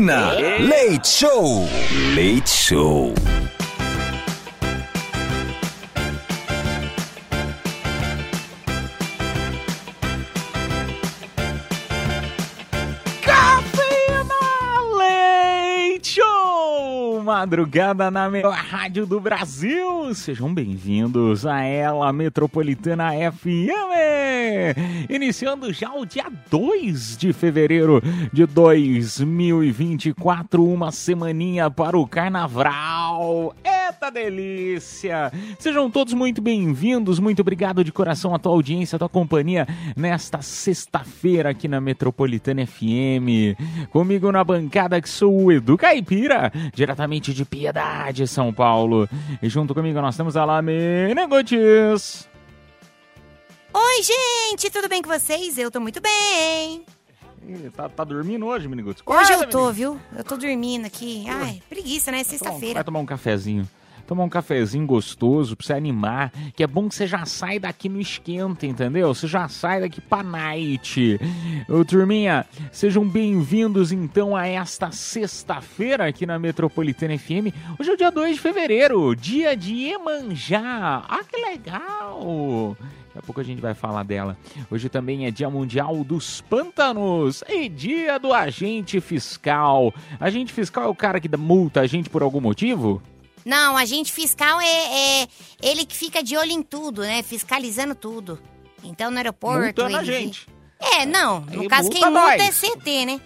Cafeína. Leite Show. Leite Show. Madrugada na melhor rádio do Brasil. Sejam bem-vindos a ela, Metropolitana FM. Iniciando já o dia 2 de fevereiro de 2024, uma semaninha para o carnaval. Eita delícia! Sejam todos muito bem-vindos, muito obrigado de coração a tua audiência, a tua companhia nesta sexta-feira aqui na Metropolitana FM. Comigo na bancada que sou o Edu Caipira, diretamente de Piedade, São Paulo. E junto comigo nós temos a Lamena Gotes. Oi, gente, tudo bem com vocês? Eu tô muito bem. Ih, Tá, tá dormindo hoje, Miniguts? Hoje eu tô, viu? Eu tô dormindo aqui. Ai, preguiça, né? Vai Sexta-feira. tomar um cafezinho. Tomar um cafezinho gostoso pra você animar. Que é bom que você já sai daqui no esquenta, entendeu? Você já sai daqui pra night. Ô, turminha, sejam bem-vindos então a esta sexta-feira aqui na Metropolitana FM. Hoje é o dia 2 de fevereiro, dia de Iemanjá. Ah, que legal! Daqui a pouco a gente vai falar dela. Hoje também é Dia Mundial dos Pântanos e Dia do Agente Fiscal. Agente fiscal é o cara que dá multa a gente por algum motivo? Não, agente fiscal é, é ele que fica de olho em tudo, né? Fiscalizando tudo. Então no aeroporto. Multando a ele- gente. É, não. No caso, multa quem multa nós. é CT, né?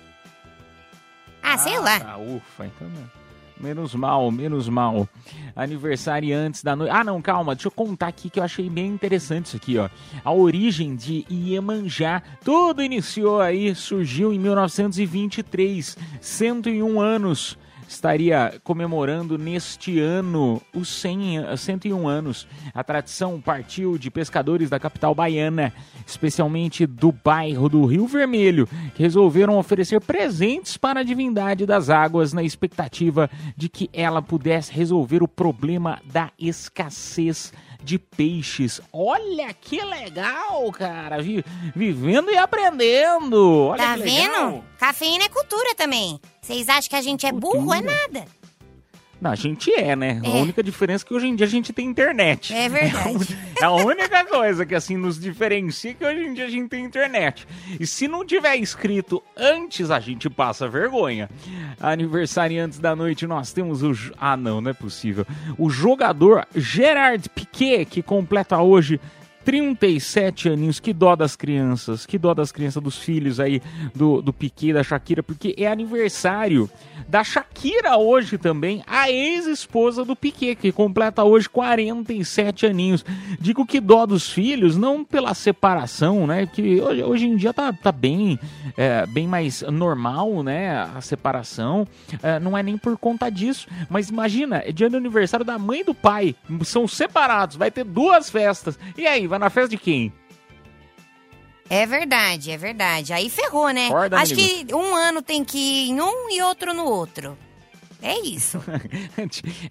Ah, sei lá. Tá, ufa, então. Menos mal, menos mal. Aniversariantes da noite. Ah, não, calma, deixa eu contar aqui que eu achei bem interessante isso aqui, ó. A origem de Iemanjá. Tudo iniciou aí, surgiu em 1923, 101 anos. Estaria comemorando neste ano os 100, eh, 101 anos. A tradição partiu de pescadores da capital baiana, especialmente do bairro do Rio Vermelho, que resolveram oferecer presentes para a divindade das águas na expectativa de que ela pudesse resolver o problema da escassez de peixes. Olha que legal, cara! Vi- vivendo e aprendendo. Olha Tá que legal. vendo? Cafeína é cultura também. Vocês acham que a gente é burro? É Cultura. nada. Não, a gente é, né? A É. única diferença é que hoje em dia a gente tem internet. É verdade. É a única coisa que assim nos diferencia é que hoje em dia a gente tem internet. E se não tiver escrito antes, a gente passa vergonha. Aniversariantes da noite, nós temos o. Ah, não, não é possível. O jogador Gerard Piquet, que completa hoje. 37 aninhos, que dó das crianças, que dó das crianças, dos filhos aí do, do Piquet, da Shakira, porque é aniversário da Shakira hoje também, a ex-esposa do Piquet, que completa hoje 47 aninhos. Digo que dó dos filhos, não pela separação, né? Que hoje, hoje em dia tá, tá bem, é, bem mais normal, né? A separação. É, não é nem por conta disso. Mas imagina, é dia do aniversário da mãe e do pai. São separados, vai ter duas festas. E aí, vai na festa de quem? É verdade, é verdade. Aí ferrou, né? Acorda, Acho que um ano tem que ir em um e outro no outro. É isso.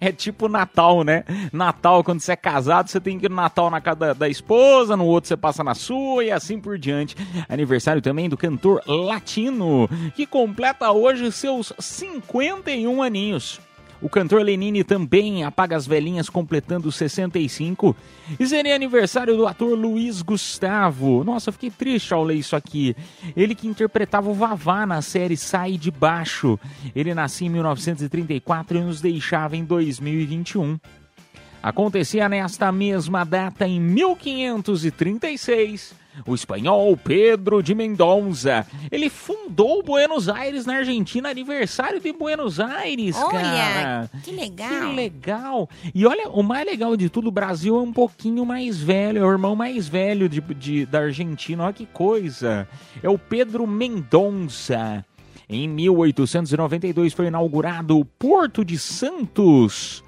É tipo Natal, né? Natal, quando você é casado, você tem que ir no Natal na casa da, da esposa, no outro você passa na sua e assim por diante. Aniversário também do cantor latino, que completa hoje seus 51 aninhos. O cantor Lenine também apaga as velhinhas completando 65. E seria aniversário do ator Luiz Gustavo. Nossa, fiquei triste ao ler isso aqui. Ele que interpretava o Vavá na série Sai de Baixo. Ele nasceu em 1934 e nos deixava em 2021. Acontecia nesta mesma data em 1536. O espanhol Pedro de Mendonça, ele fundou Buenos Aires na Argentina, aniversário de Buenos Aires, Olha, cara. que legal. Que legal. E olha, o mais legal de tudo, o Brasil é um pouquinho mais velho, é o irmão mais velho de, de- da Argentina. Olha que coisa. É o Pedro Mendonça. Em 1892 foi inaugurado o Porto de Santos.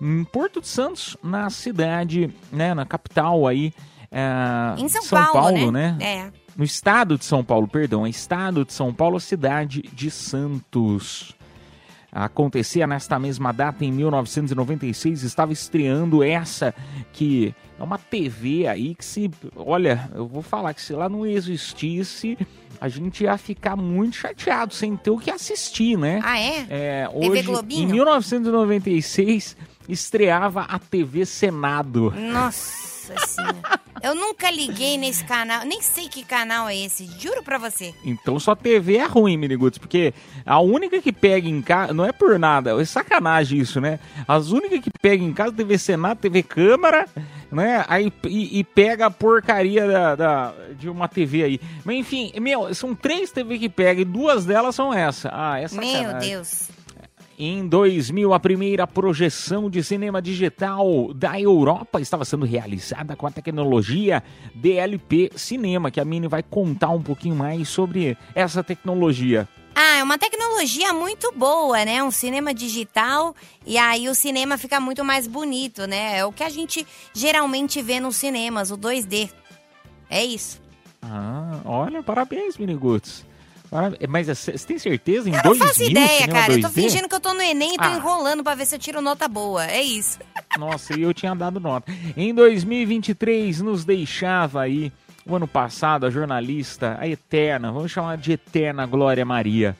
Hum, Porto de Santos, na cidade, né, na capital aí. É, Em São, de Paulo, né? É. No estado de São Paulo, perdão, é estado de São Paulo, cidade de Santos. Acontecia nesta mesma data, em 1996, estava estreando essa que é uma TV aí que se, olha, eu vou falar que se lá não existisse, a gente ia ficar muito chateado sem ter o que assistir, né? Ah, é? É, TV hoje, Globinho? em 1996, estreava a TV Senado. Nossa senhora. Eu nunca liguei nesse canal. Nem sei que canal é esse. Juro pra você. Então sua TV é ruim, Miniguts, porque a única que pega em casa, não é por nada, é sacanagem isso, né? As únicas que pega em casa, TV Senado, TV Câmara, né? Aí, e, e pega a porcaria da, da- de uma TV aí. Mas enfim, meu, são três TV que pega e duas delas são essa. Ah, é sacanagem. Meu Deus. Em 2000, a primeira projeção de cinema digital da Europa estava sendo realizada com a tecnologia DLP Cinema, que a Mini vai contar um pouquinho mais sobre essa tecnologia. Ah, é uma tecnologia muito boa, né? Um cinema digital e aí o cinema fica muito mais bonito, né? É o que a gente geralmente vê nos cinemas, o 2D. É isso. Ah, olha, parabéns, Miniguts. Para- Mas você tem certeza? Em Eu não 2000, faço ideia, cara. Eu tô 2D? fingindo que eu tô no Enem e tô Ah. enrolando pra ver se eu tiro nota boa. É isso. Nossa, e eu tinha dado nota. Em 2023, nos deixava aí, o ano passado, a jornalista, a eterna, vamos chamar de eterna Glória Maria.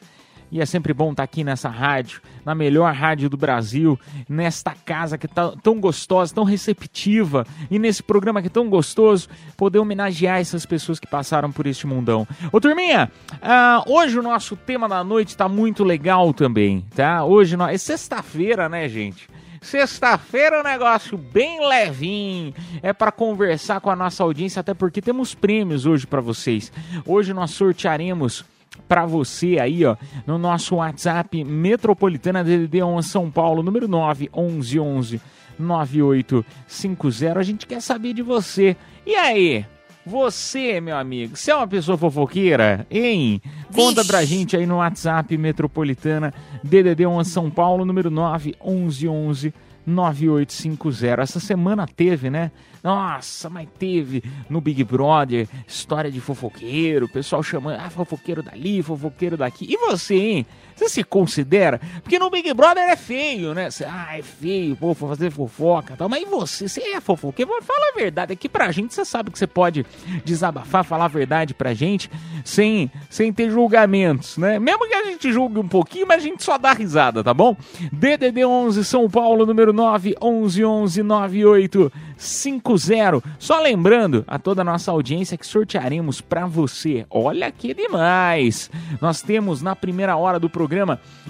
E é sempre bom estar aqui nessa rádio, na melhor rádio do Brasil, nesta casa que tá tão gostosa, tão receptiva, e nesse programa que é tão gostoso, poder homenagear essas pessoas que passaram por este mundão. Ô turminha, ah, hoje o nosso tema da noite tá muito legal também, tá? Hoje nós... é sexta-feira, né, gente? Sexta-feira é um negócio bem levinho. É para conversar com a nossa audiência, até porque temos prêmios hoje para vocês. Hoje nós sortearemos para você aí, ó, no nosso WhatsApp Metropolitana DDD 11 São Paulo, número 911 9850. A gente quer saber de você. E aí? Você, meu amigo, você é uma pessoa fofoqueira, hein? Conta Vixe. pra gente aí no WhatsApp Metropolitana DDD 11 São Paulo, número 911 9850. Essa semana teve, né? Nossa, mas teve no Big Brother história de fofoqueiro, pessoal chamando, ah, fofoqueiro dali, fofoqueiro daqui. E você, hein? Você se considera? Porque no Big Brother é feio, né? Você, ah, é feio, pô, fazer fofoca tal. Mas e você? Você é fofoqueiro? Fala a verdade. Aqui pra gente, você sabe que você pode desabafar, falar a verdade pra gente sem, sem ter julgamentos, né? Mesmo que a gente julgue um pouquinho, mas a gente só dá risada, tá bom? DDD 11 São Paulo, número 9 11 11 98 50. Só lembrando a toda a nossa audiência que sortearemos pra você. Olha que demais! Nós temos na primeira hora do programa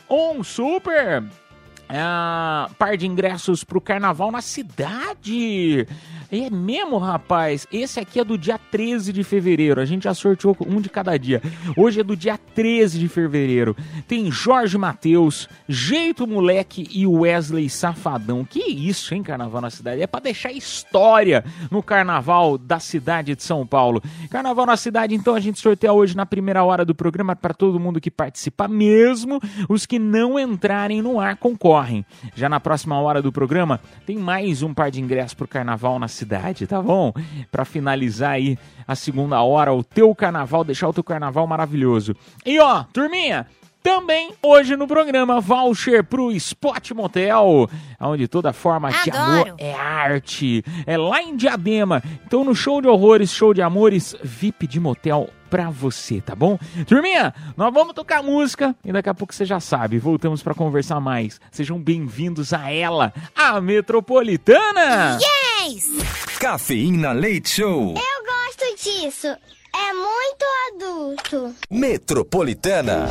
um super ah, par de ingressos pro carnaval na cidade. É mesmo, rapaz? Esse aqui é do dia 13 de fevereiro. A gente já sorteou um de cada dia. Hoje é do dia 13 de fevereiro. Tem Jorge Matheus, Jeito Moleque e Wesley Safadão. Que isso, hein, carnaval na cidade? É pra deixar história no carnaval da cidade de São Paulo. Carnaval na cidade, então a gente sorteia hoje na primeira hora do programa para todo mundo que participa, mesmo os que não entrarem no ar concorrem. Já na próxima hora do programa tem mais um par de ingressos pro carnaval na cidade, tá bom? Para finalizar aí a segunda hora, o teu carnaval, deixar o teu carnaval maravilhoso. E ó, turminha, também hoje no programa voucher pro Spot Motel, onde toda forma de Adoro. amor é arte. É lá em Diadema. Então no show de horrores, show de amores, VIP de motel pra você, tá bom? Turminha, nós vamos tocar música e daqui a pouco você já sabe, voltamos pra conversar mais. Sejam bem-vindos a ela, a Metropolitana. Yes! Cafeína Leite Show. Eu gosto disso. É muito adulto. Metropolitana.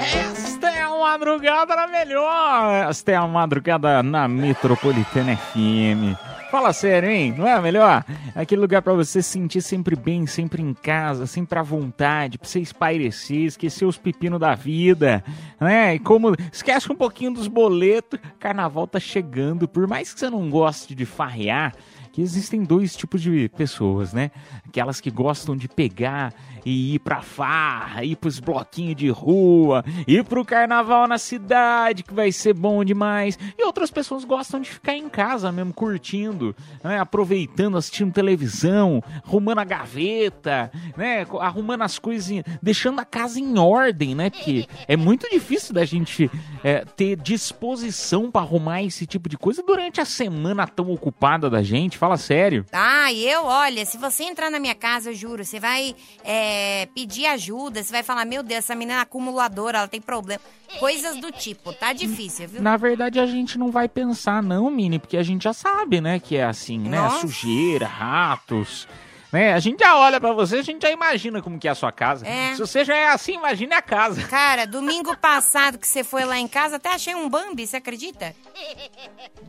Esta é a madrugada madrugada na melhor. Esta é a madrugada na Metropolitana FM. Fala sério, hein? Não é melhor? Aquele lugar pra você se sentir sempre bem, sempre em casa, sempre à vontade, pra você espairecer, esquecer os pepinos da vida, né? E como esquece um pouquinho dos boletos, carnaval tá chegando. Por mais que você não goste de farrear, que existem dois tipos de pessoas, né? Aquelas que gostam de pegar e ir pra farra, ir pros bloquinhos de rua, ir pro carnaval na cidade, que vai ser bom demais. E outras pessoas gostam de ficar em casa mesmo, curtindo, né? aproveitando, assistindo televisão, arrumando a gaveta, né? Arrumando as coisas, deixando a casa em ordem, né? Porque é muito difícil da gente é, ter disposição pra arrumar esse tipo de coisa durante a semana tão ocupada da gente. Fala sério. Ah, eu, olha, se você entrar na minha casa, eu juro, você vai é, pedir ajuda, você vai falar, meu Deus, essa menina é acumuladora, ela tem problema. Coisas do tipo, tá difícil, viu? Na verdade, a gente não vai pensar, não, Mini, porque a gente já sabe, né, que é assim, né? Nossa. Sujeira, ratos. Né? A gente já olha pra você, a gente já imagina como que é a sua casa. É. Se você já é assim, imagine a casa. Cara, domingo passado que você foi lá em casa, até achei um Bambi, você acredita?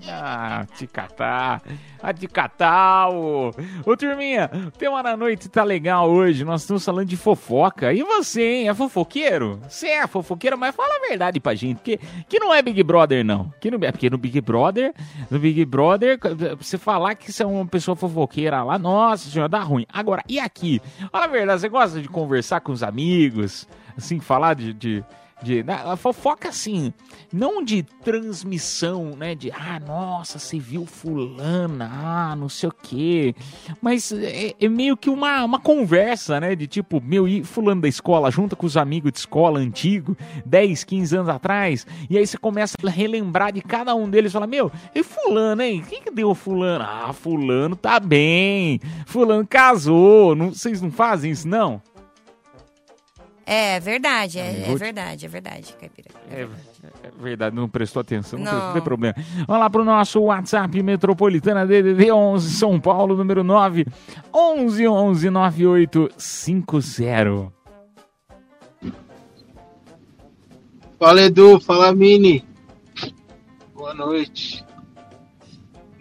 Ah, te catar. Ah, te catar, ô. Ô, turminha, o tema da noite tá legal hoje. Nós estamos falando de fofoca. E você, hein? É fofoqueiro? Você é fofoqueiro, mas fala a verdade pra gente. Que, que não é Big Brother, não. Que não é porque no Big Brother, no Big Brother, você falar que você é uma pessoa fofoqueira lá, nossa senhora, dá ruim. Agora, e aqui? Fala a verdade, você gosta de conversar com os amigos? Assim, falar de. de de, na- a fofoca assim, não de transmissão, né? De, ah, nossa, você viu fulana, ah, não sei o quê. Mas é, é meio que uma, uma conversa, né? De tipo, meu, e fulano da escola, junta com os amigos de escola antigo, 10, 15 anos atrás, e aí você começa a relembrar de cada um deles, fala, meu, e fulano, hein? Quem que deu fulano? Ah, fulano tá bem, fulano casou, não, vocês não fazem isso, não? É verdade, é, vou é te- verdade, é verdade, Caipira. É, é verdade, não prestou atenção, não, Não. prestou, não tem problema. Vamos lá pro nosso WhatsApp Metropolitana DDD 11 São Paulo, número 9 11 11 9850. Fala Edu, fala Mini. Boa noite.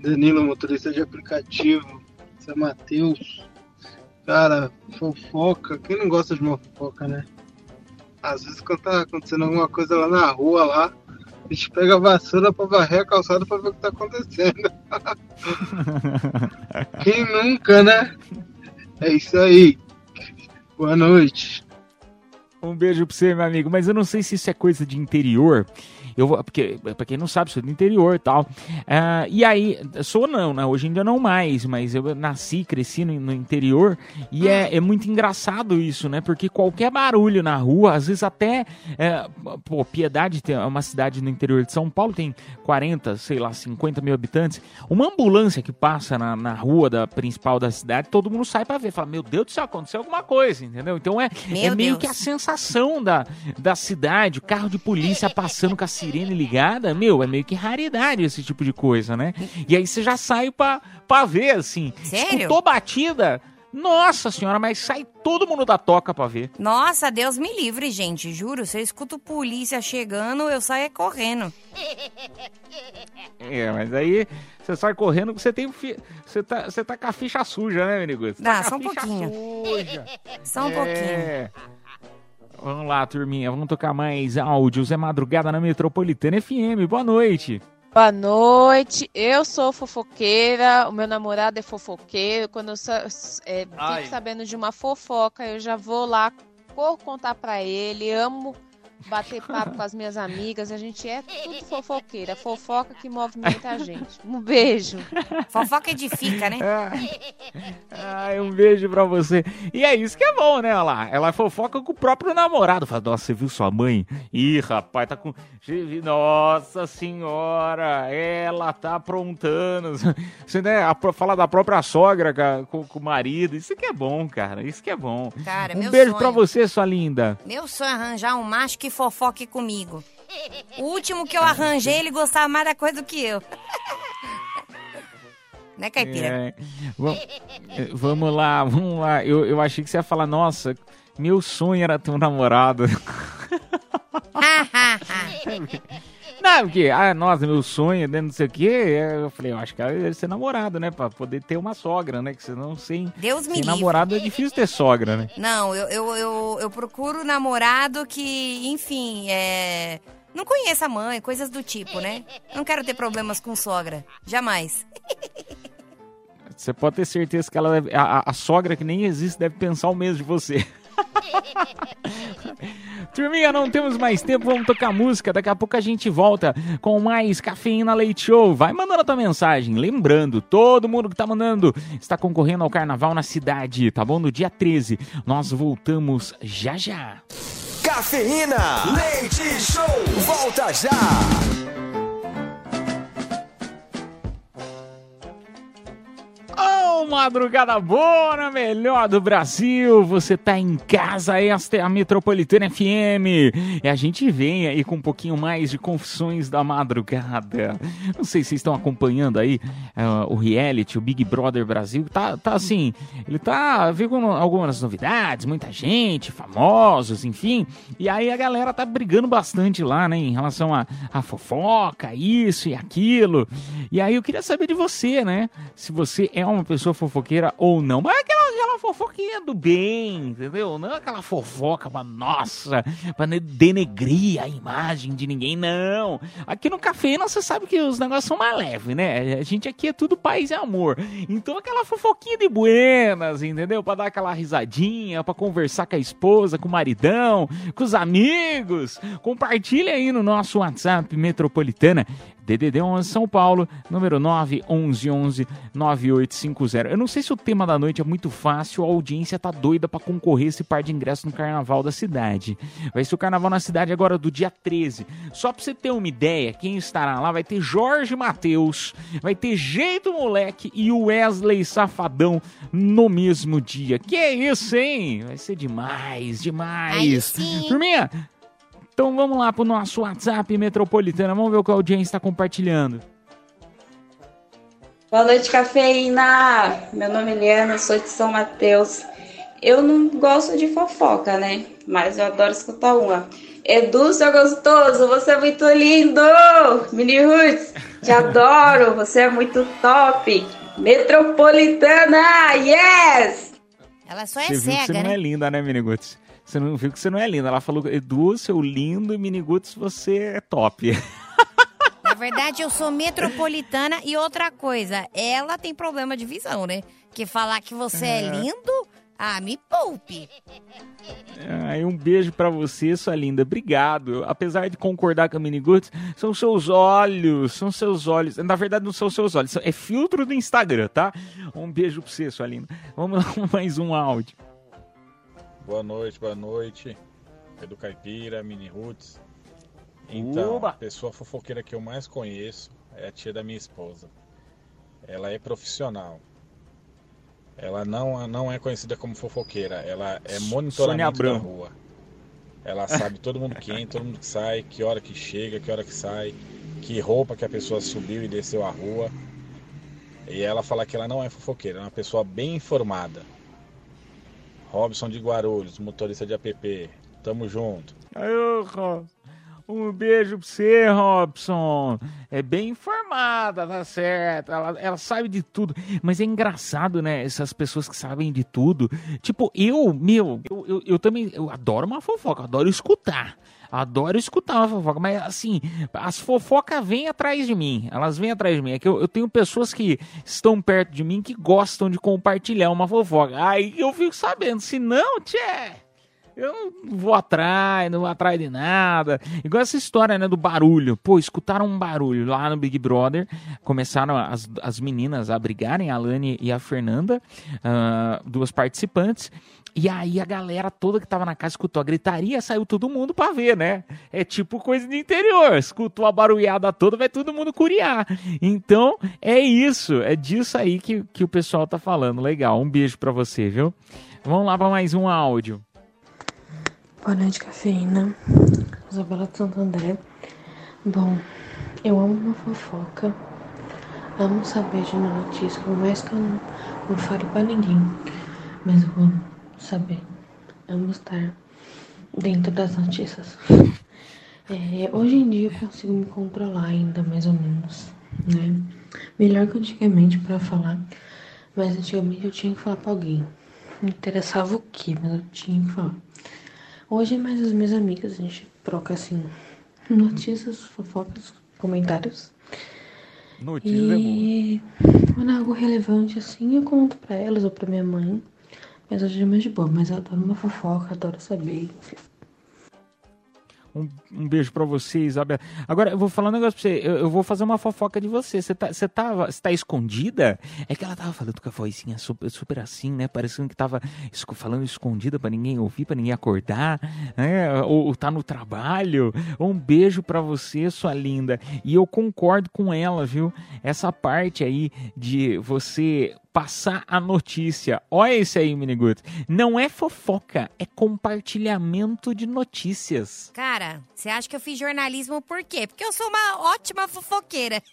Danilo, motorista de aplicativo. Esse é Matheus. Cara, fofoca. Quem não gosta de uma fofoca, né? Às vezes quando tá acontecendo alguma coisa lá na rua lá, a gente pega a vassoura pra varrer a calçada pra ver o que tá acontecendo. Quem nunca, né? É isso aí. Boa noite. Um beijo pra você, meu amigo. Mas eu não sei se isso é coisa de interior. Eu vou, porque, pra quem não sabe, sou do interior e tal. Ah, e aí, sou não, né? Hoje dia não mais, mas eu nasci, cresci no, no interior. E é, é muito engraçado isso, né? Porque qualquer barulho na rua, às vezes até. é, pô, Piedade tem- é uma cidade no interior de São Paulo, tem 40, sei lá, 50 mil habitantes. Uma ambulância que passa na, na rua da principal da cidade, todo mundo sai pra ver. Fala, meu Deus do céu, aconteceu alguma coisa, entendeu? Então é, Meu é meio Deus. que a sensação da, da cidade, o carro de polícia passando com a sirene ligada, meu, é meio que raridade esse tipo de coisa, né? E aí você já sai pra, pra ver, assim. Sério? Escutou batida? Nossa senhora, mas sai todo mundo da toca pra ver. Nossa, Deus me livre, gente. Juro, se eu escuto polícia chegando, eu saio é correndo. É, mas aí você sai correndo porque você tem. fi- Você tá, você tá com a ficha suja, né, menino? Dá, tá com só um pouquinho. Suja. Só um pouquinho. Vamos lá, turminha. Vamos tocar mais áudios. É madrugada na Metropolitana FM. Boa noite. Boa noite, eu sou fofoqueira, o meu namorado é fofoqueiro. Quando eu é, fico sabendo de uma fofoca, eu já vou lá cor contar pra ele. Amo bater papo com as minhas amigas, a gente é tudo fofoqueira, fofoca que movimenta a gente. Um beijo. Fofoca edifica, né? Ai, um beijo pra você. E é isso que é bom, né? Olha lá. Ela fofoca com o próprio namorado. Fala, nossa, você viu sua mãe? Ih, rapaz, tá com. Nossa senhora, ela tá aprontando. Você, né? a- Fala da própria sogra com, com o marido. Isso que é bom, cara. Isso que é bom. Cara, um meu beijo sonho. pra você, sua linda. Meu sonho é arranjar um macho que fofoque comigo. O último que eu arranjei, ele gostava mais da coisa do que eu. né, Caipira? É, é, vamos lá, vamos lá. Eu, eu achei que você ia falar, nossa, meu sonho era ter um namorado. Não, porque, ah, nossa, meu sonho, né, não sei o quê. Eu falei, eu acho que ela deve ser namorada, né? Pra poder ter uma sogra, né? Que senão sem, Deus me sem livre. namorado é difícil ter sogra, né? Não, eu, eu, eu, eu procuro namorado que, enfim, é. Não conheça a mãe, coisas do tipo, né? Não quero ter problemas com sogra. Jamais. Você pode ter certeza que ela deve, a- a sogra que nem existe deve pensar o mesmo de você. Turminha, não temos mais tempo, vamos tocar música. Daqui a pouco a gente volta com mais Cafeína Leite Show. Vai mandando a tua mensagem. Lembrando, todo mundo que tá mandando está concorrendo ao carnaval na cidade, tá bom? No dia 13. Nós voltamos já já. Cafeína. Leite Show. Volta já. Ô, madrugada boa, melhor do Brasil. Você tá em casa, esta é a Metropolitana FM. E a gente vem aí com um pouquinho mais de confissões da madrugada. Não sei se vocês estão acompanhando aí ah, o reality, o Big Brother Brasil. Tá, tá assim, ele tá com algumas novidades, muita gente, famosos, enfim. E aí a galera tá brigando bastante lá, né, em relação a, a fofoca, isso e aquilo. E aí eu queria saber de você, né? Se você é uma pessoa fofoqueira ou não. Mas é aquela, aquela fofoquinha do bem, entendeu? Não é aquela fofoca pra nossa, pra ne- denegrir a imagem de ninguém, não. Aqui no Cafeína você sabe que os negócios são mais leves, né? A gente aqui é tudo paz e amor. Então aquela fofoquinha de buenas, entendeu? Pra dar aquela risadinha, pra conversar com a esposa, com o maridão, com os amigos. Compartilha aí no nosso WhatsApp Metropolitana. DDD 11 São Paulo, número 911 9850. Eu não sei se o tema da noite é muito fácil, a audiência tá doida pra concorrer esse par de ingressos no carnaval da cidade. Vai ser o carnaval na cidade agora do dia 13. Só pra você ter uma ideia, quem estará lá vai ter Jorge Matheus, vai ter Jeito Moleque e o Wesley Safadão no mesmo dia. Que é isso, hein? Vai ser demais, demais. Aí sim. Turminha, então vamos lá pro nosso WhatsApp Metropolitana. Vamos ver o que a audiência está compartilhando. Boa noite, cafeína! Meu nome é Eliana, sou de São Mateus. Eu não gosto de fofoca, né? Mas eu adoro escutar uma. Edu, seu gostoso, você é muito lindo! Mini Roots, te adoro, você é muito top! Metropolitana, yes! Ela só é você viu que você cega, não né? é linda, né, Miniguts? Você não viu que você não é linda. Ela falou, Edu, seu lindo, e Miniguts, você é top. Na verdade, eu sou metropolitana e outra coisa, ela tem problema de visão, né? Que falar que você é, É. lindo, ah, me poupe. Aí um beijo pra você, sua linda. Obrigado. Apesar de concordar com a Miniguts, são seus olhos, são seus olhos. Na verdade, não são seus olhos, é filtro do Instagram, tá? Um beijo pra você, sua linda. Vamos lá, mais um áudio. Boa noite, boa noite. Edu Caipira, Mini Roots. Então, Uba! a pessoa fofoqueira que eu mais conheço é a tia da minha esposa. Ela é profissional. Ela não, não é conhecida como fofoqueira, ela é monitoramento da rua. Ela sabe todo mundo que entra, todo mundo que sai, que hora que chega, que hora que sai, que roupa que a pessoa subiu e desceu a rua. E ela fala que ela não é fofoqueira, é uma pessoa bem informada. Robson de Guarulhos, motorista de app. Tamo junto. Aí, ô, Robson. Um beijo pra você, Robson. É bem informada, tá certo. Ela, ela sabe de tudo. Mas é engraçado, né? Essas pessoas que sabem de tudo. Tipo, eu, meu, eu, eu, eu também eu adoro uma fofoca, adoro escutar. Adoro escutar uma fofoca, mas assim, as fofocas vêm atrás de mim. Elas vêm atrás de mim. É que eu, eu tenho pessoas que estão perto de mim que gostam de compartilhar uma fofoca. Aí eu fico sabendo. Se não, tchê. Eu não vou atrás, não vou atrás de nada. Igual essa história, né, do barulho. Pô, escutaram um barulho lá no Big Brother. Começaram as, as meninas a brigarem, a Lani e a Fernanda, ah, duas participantes. E aí a galera toda que tava na casa escutou a gritaria, saiu todo mundo pra ver, né? É tipo coisa de interior. Escutou a barulhada toda, vai todo mundo curiar. Então, é isso. É disso aí que, que o pessoal tá falando. Legal. Um beijo pra você, viu? Vamos lá pra mais um áudio. Boa noite, cafeína. Isabela de Santo André. Bom, eu amo uma fofoca. Amo saber de uma notícia, por mais que eu não, não fale pra ninguém. Mas eu amo saber. Amo estar dentro das notícias. É, hoje em dia eu consigo me controlar ainda, mais ou menos, né? Melhor que antigamente pra falar, mas antigamente eu tinha que falar pra alguém. Não interessava o que, mas eu tinha que falar. Hoje é mais as minhas amigas, a gente troca assim notícias, fofocas, comentários. Notícias é. E quando é algo relevante assim, eu conto pra elas ou pra minha mãe. Mas hoje é mais de boa, mas eu adoro uma fofoca, adoro saber. Um, um beijo pra você, Isabela. Agora, eu vou falar um negócio pra você. Eu, eu vou fazer uma fofoca de você. Você tá, você tava, você tá escondida? É que ela tava falando com a vozinha super, super assim, né? Parecendo que tava falando escondida pra ninguém ouvir, pra ninguém acordar. Né? Ou, ou tá no trabalho. Um beijo pra você, sua linda. E eu concordo com ela, viu? Essa parte aí de você passar a notícia. Olha esse aí, Miniguto. Não é fofoca, é compartilhamento de notícias. Cara, você acha que eu fiz jornalismo por quê? Porque eu sou uma ótima fofoqueira.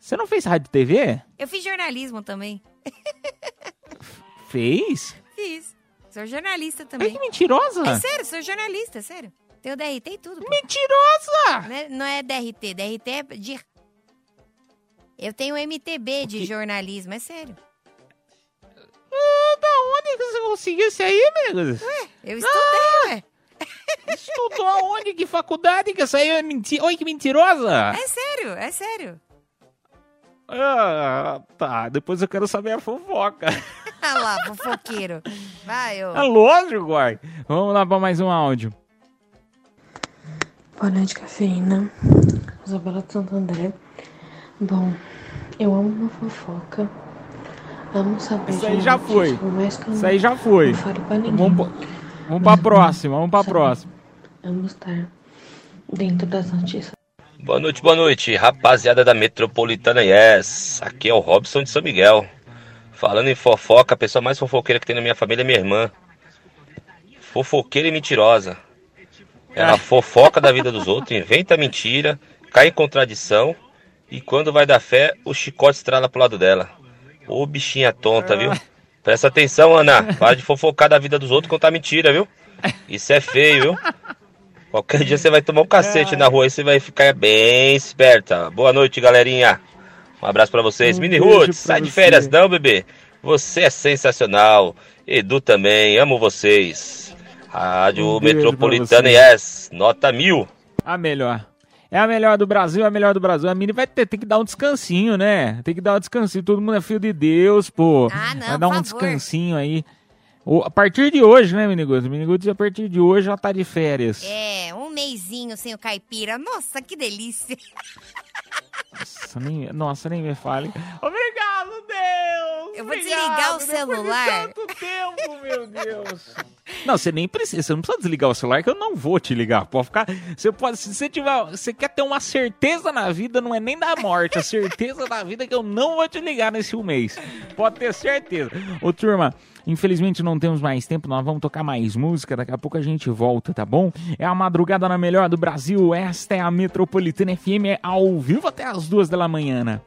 Você não fez rádio e TV? Eu fiz jornalismo também. Fez? Fiz. Sou jornalista também. que mentirosa! É sério, sou jornalista, é sério. Tenho DRT e tudo. pô. Mentirosa! Não é, não é DRT, DRT é de... Eu tenho MTB de jornalismo, é sério. Ah, da onde que você conseguiu isso aí, amigos? Eu estudei, ué. Estudou aonde? Que faculdade que essa aí é mentira? Olha que mentirosa! É sério, é sério. Ah, tá. Depois eu quero saber a fofoca. Olha lá, fofoqueiro. Vai, ô. É lógico, guai. Vamos lá pra mais um áudio. Boa noite, cafeína. Isabela de Santo André. Bom, eu amo uma fofoca. Amo saber Isso aí já foi. eu Isso aí já foi. Não fale pra ninguém. Vamos, pra- vamos pra próxima, vamos pra próxima. Amo estar dentro das notícias. Boa noite, boa noite, rapaziada da Metropolitana Yes. Aqui é o Robson de São Miguel. Falando em fofoca, a pessoa mais fofoqueira que tem na minha família é minha irmã. Fofoqueira e mentirosa. Ela fofoca da vida dos outros, inventa mentira, cai em contradição e quando vai dar fé, o chicote estrala pro lado dela. Ô bichinha tonta, viu? Presta atenção, Ana. Para de fofocar da vida dos outros contar mentira, viu? Isso é feio, viu? Qualquer dia você vai tomar um cacete na rua e você vai ficar bem esperta. Boa noite, galerinha. Um abraço pra vocês. Um Mini Roots, sai de você. férias não, bebê. Você é sensacional. Edu também, amo vocês. Rádio Um Metropolitana. Yes, nota mil. A melhor. É a melhor do Brasil, é a melhor do Brasil. A Mini vai ter, que dar um descansinho, né? Tem que dar um descansinho. Todo mundo é filho de Deus, pô. Ah, não, vai dar um favor. descansinho aí. O- a partir de hoje, né, Miniguts? Miniguts, a partir de hoje já tá de férias. É, um meizinho sem o caipira. Nossa, que delícia. Nossa, nem, nossa, nem me fale. Obrigado, Deus! Eu vou Obrigado, desligar o depois de celular. tanto tempo, meu Deus. Não, você nem precisa, você não precisa desligar o celular que eu não vou te ligar. Pode ficar, você pode, se você tiver, você quer ter uma certeza na vida, não é nem da morte, a certeza da vida é que eu não vou te ligar nesse mês. Pode ter certeza. Ô, turma, Infelizmente não temos mais tempo, nós vamos tocar mais música, daqui a pouco a gente volta, tá bom? É a madrugada na melhor do Brasil, esta é a Metropolitana FM é ao vivo até as duas da manhã.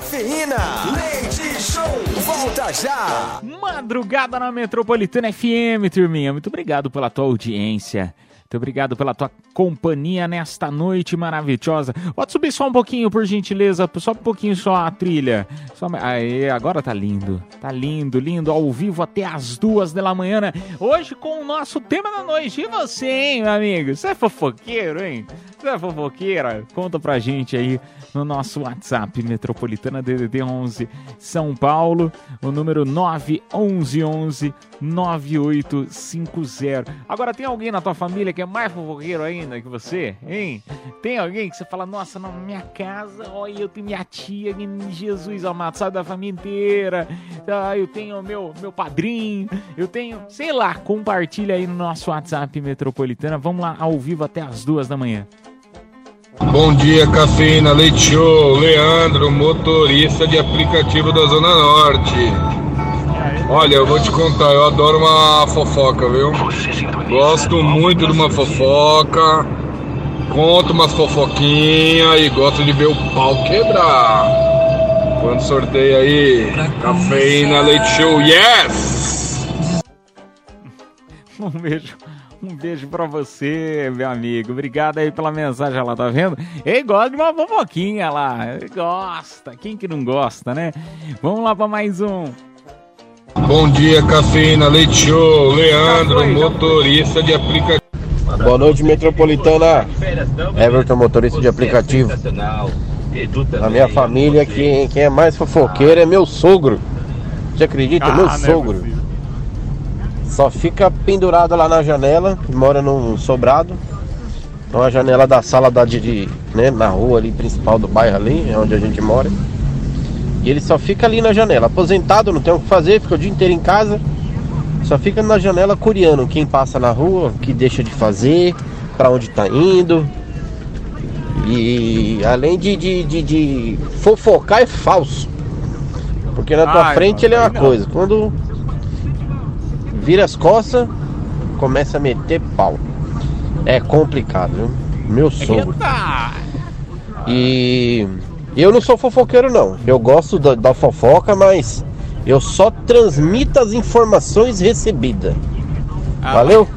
Cafeína, leite show, volta já. Madrugada na Metropolitana FM, turminha. Muito obrigado pela tua audiência. Muito obrigado pela tua companhia nesta noite maravilhosa. Pode subir só um pouquinho, por gentileza. Só um pouquinho só a trilha. Só... Aê, agora tá lindo. Tá lindo, lindo. Ao vivo até as duas da manhã. né? Hoje com o nosso tema da noite. E você, hein, meu amigo? Você é fofoqueiro, hein? Você é fofoqueira? Conta pra gente aí no nosso WhatsApp Metropolitana DDD 11 São Paulo, o número 9111 9850. Agora tem alguém na tua família que é mais fofoqueiro ainda que você, hein? Tem alguém que você fala, nossa, na minha casa, olha, eu tenho minha tia, Jesus amado, sabe da família inteira. Ah, eu tenho meu meu padrinho, eu tenho, sei lá, compartilha aí no nosso WhatsApp Metropolitana. Vamos lá ao vivo até as duas da manhã. Bom dia, Cafeína Leite Show. Leandro, motorista de aplicativo da Zona Norte. Olha, eu vou te contar, eu adoro uma fofoca, viu? Gosto muito de uma fofoca, conto umas fofoquinhas e gosto de ver o pau quebrar. Quando sorteio aí, Cafeína Leite Show, yes! Um beijo. Um beijo pra você, meu amigo. Obrigado aí pela mensagem, ela tá vendo? Ele gosta de uma fofoquinha lá. Ele gosta. Quem que não gosta, né? Vamos lá pra mais um. Bom dia, cafeína, leite show, Leandro, motorista de aplicativo. Boa noite, metropolitana. Everton, motorista de aplicativo. Na minha família, quem, quem é mais fofoqueiro é meu sogro. Você acredita? Ah, meu não é sogro. Só fica pendurado lá na janela, que mora num sobrado. Então a janela da sala da de, de- né, na rua ali principal do bairro ali, é onde a gente mora. E ele só fica ali na janela, aposentado, não tem o que fazer, fica o dia inteiro em casa. Só fica na janela curiando quem passa na rua, o que deixa de fazer, pra onde tá indo. E além de, de, de, de fofocar é falso. Porque na tua Ai, frente mano, ele é uma não. coisa. Quando vira as costas, começa a meter pau. É complicado, viu? Meu sogro. Eita! E eu não sou fofoqueiro não. Eu gosto da, da fofoca, mas eu só transmito as informações recebidas. Ah. Valeu?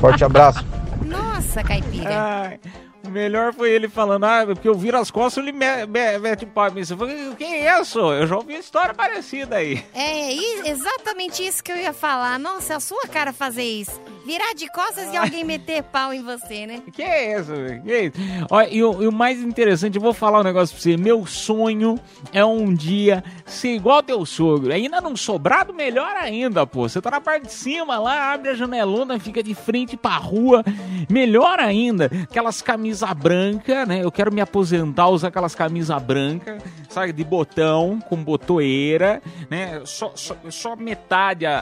Forte abraço. Nossa, caipira. Ai, o melhor foi ele falando, ah, porque eu viro as costas ele me- me- mete o pau em mim. Eu falei, quem é isso? Eu já ouvi uma história parecida aí. É exatamente isso que eu ia falar. Nossa, é a sua cara fazer isso. Virar de costas e alguém meter pau em você, né? Que é isso? Que é isso? Olha, e o, e o mais interessante, eu vou falar um negócio pra você. Meu sonho é um dia ser igual teu sogro. Ainda num sobrado, melhor ainda, pô. Você tá na parte de cima lá, abre a janelona, fica de frente pra rua. Melhor ainda, aquelas camisas brancas, né? Eu quero me aposentar, usar aquelas camisas brancas, sabe? De botão, com botoeira, né? Só, só, só metade a,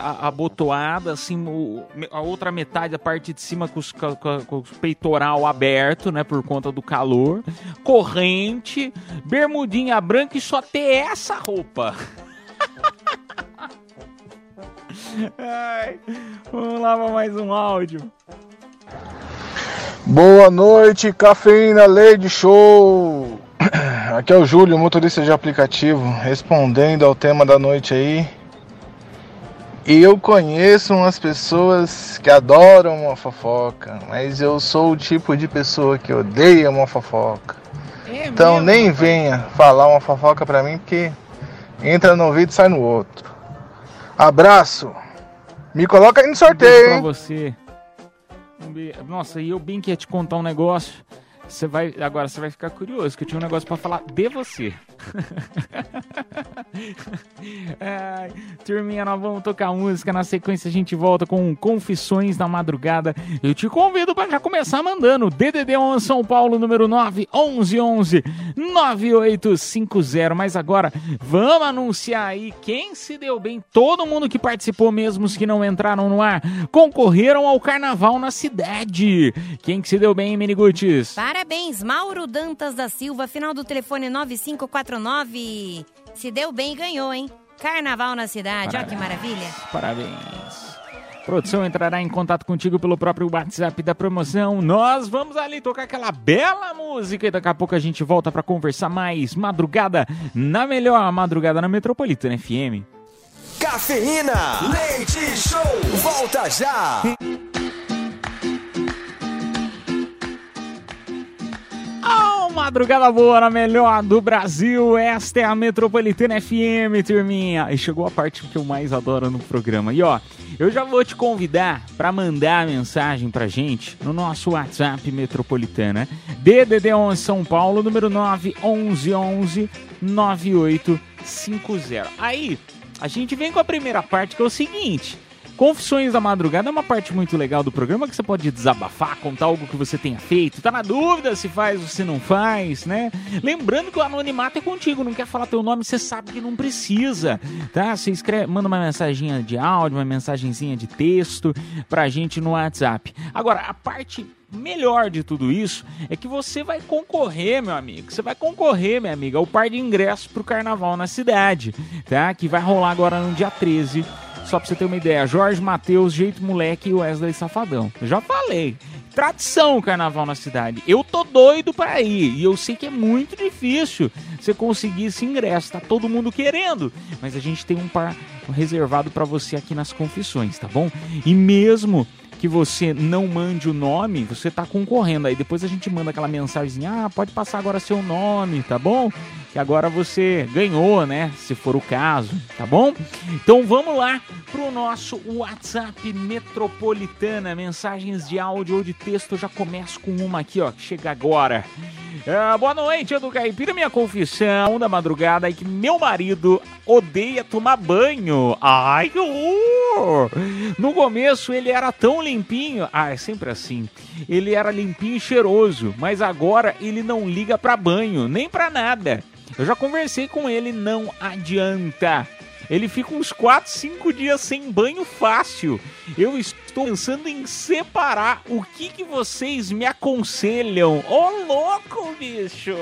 assim, o- a outra metade, a parte de cima com os, ca- com os peitoral aberto, né? Por conta do calor. Corrente, bermudinha branca e só ter essa roupa. Ai, vamos lá para mais um áudio. Boa noite, cafeína Lady Show. Aqui é o Júlio, motorista de aplicativo, respondendo ao tema da noite aí. E eu conheço umas pessoas que adoram uma fofoca, mas eu sou o tipo de pessoa que odeia uma fofoca. então nem venha falar uma fofoca pra mim, porque entra no ouvido e sai no outro. Abraço. Me coloca aí no Um beijo sorteio, pra hein? você. Nossa, e eu bem que ia te contar um negócio. Você vai, agora você vai ficar curioso, que eu tinha um negócio pra falar de você. Ai, turminha, nós vamos tocar música. Na sequência, a gente volta com Confissões da Madrugada. Eu te convido para já começar mandando. DDD1 São Paulo, número 9 1111 9850. Mas agora, vamos anunciar aí quem se deu bem. Todo mundo que participou, mesmo os que não entraram no ar, concorreram ao carnaval na cidade. Quem que se deu bem, Meniguts? Parabéns, Mauro Dantas da Silva, final do telefone 9549. Se deu bem, ganhou, hein? Carnaval na cidade, olha que maravilha. Parabéns. Produção entrará em contato contigo pelo próprio WhatsApp da promoção. Nós vamos ali tocar aquela bela música e daqui a pouco a gente volta para conversar mais. Madrugada na melhor madrugada na Metropolitana FM. Cafeína, leite show, volta já. Madrugada boa na melhor do Brasil. Esta é a Metropolitana FM, turminha. E chegou a parte que eu mais adoro no programa. E ó, eu já vou te convidar para mandar mensagem pra gente no nosso WhatsApp Metropolitana. DDD11 São Paulo, número 911 9850. Aí, a gente vem com a primeira parte que é o seguinte. Confissões da Madrugada é uma parte muito legal do programa que você pode desabafar, contar algo que você tenha feito, tá na dúvida se faz ou se não faz, né? Lembrando que o anonimato é contigo, não quer falar teu nome, você sabe que não precisa, tá? Você escreve, manda uma mensaginha de áudio, uma mensagenzinha de texto pra gente no WhatsApp. Agora, a parte melhor de tudo isso é que você vai concorrer, meu amigo. Você vai concorrer, minha amiga, ao par de ingressos pro carnaval na cidade, tá? Que vai rolar agora no dia 13. Só pra você ter uma ideia, Jorge Matheus, Jeito Moleque e Wesley Safadão. Já falei. Tradição carnaval na cidade. Eu tô doido pra ir. E eu sei que é muito difícil você conseguir esse ingresso. Tá todo mundo querendo. Mas a gente tem um par reservado pra você aqui nas confissões, tá bom? E mesmo que você não mande o nome, você tá concorrendo. Aí depois a gente manda aquela mensagem, ah, pode passar agora seu nome, tá bom? Que agora você ganhou, né? Se for o caso, tá bom? Então vamos lá pro nosso WhatsApp Metropolitana, mensagens de áudio ou de texto. Eu já começo com uma aqui, ó, que chega agora. Ah, boa noite, Edu Caipira. Minha confissão da madrugada é que meu marido odeia tomar banho. Ai, que horror! No começo ele era tão limpinho. Ah, é sempre assim. Ele era limpinho e cheiroso, mas agora ele não liga pra banho, nem pra nada. Eu já conversei com ele, não adianta. Ele fica uns 4, 5 dias sem banho fácil. Eu estou pensando em separar. O que, que vocês me aconselham? Ô, louco, bicho!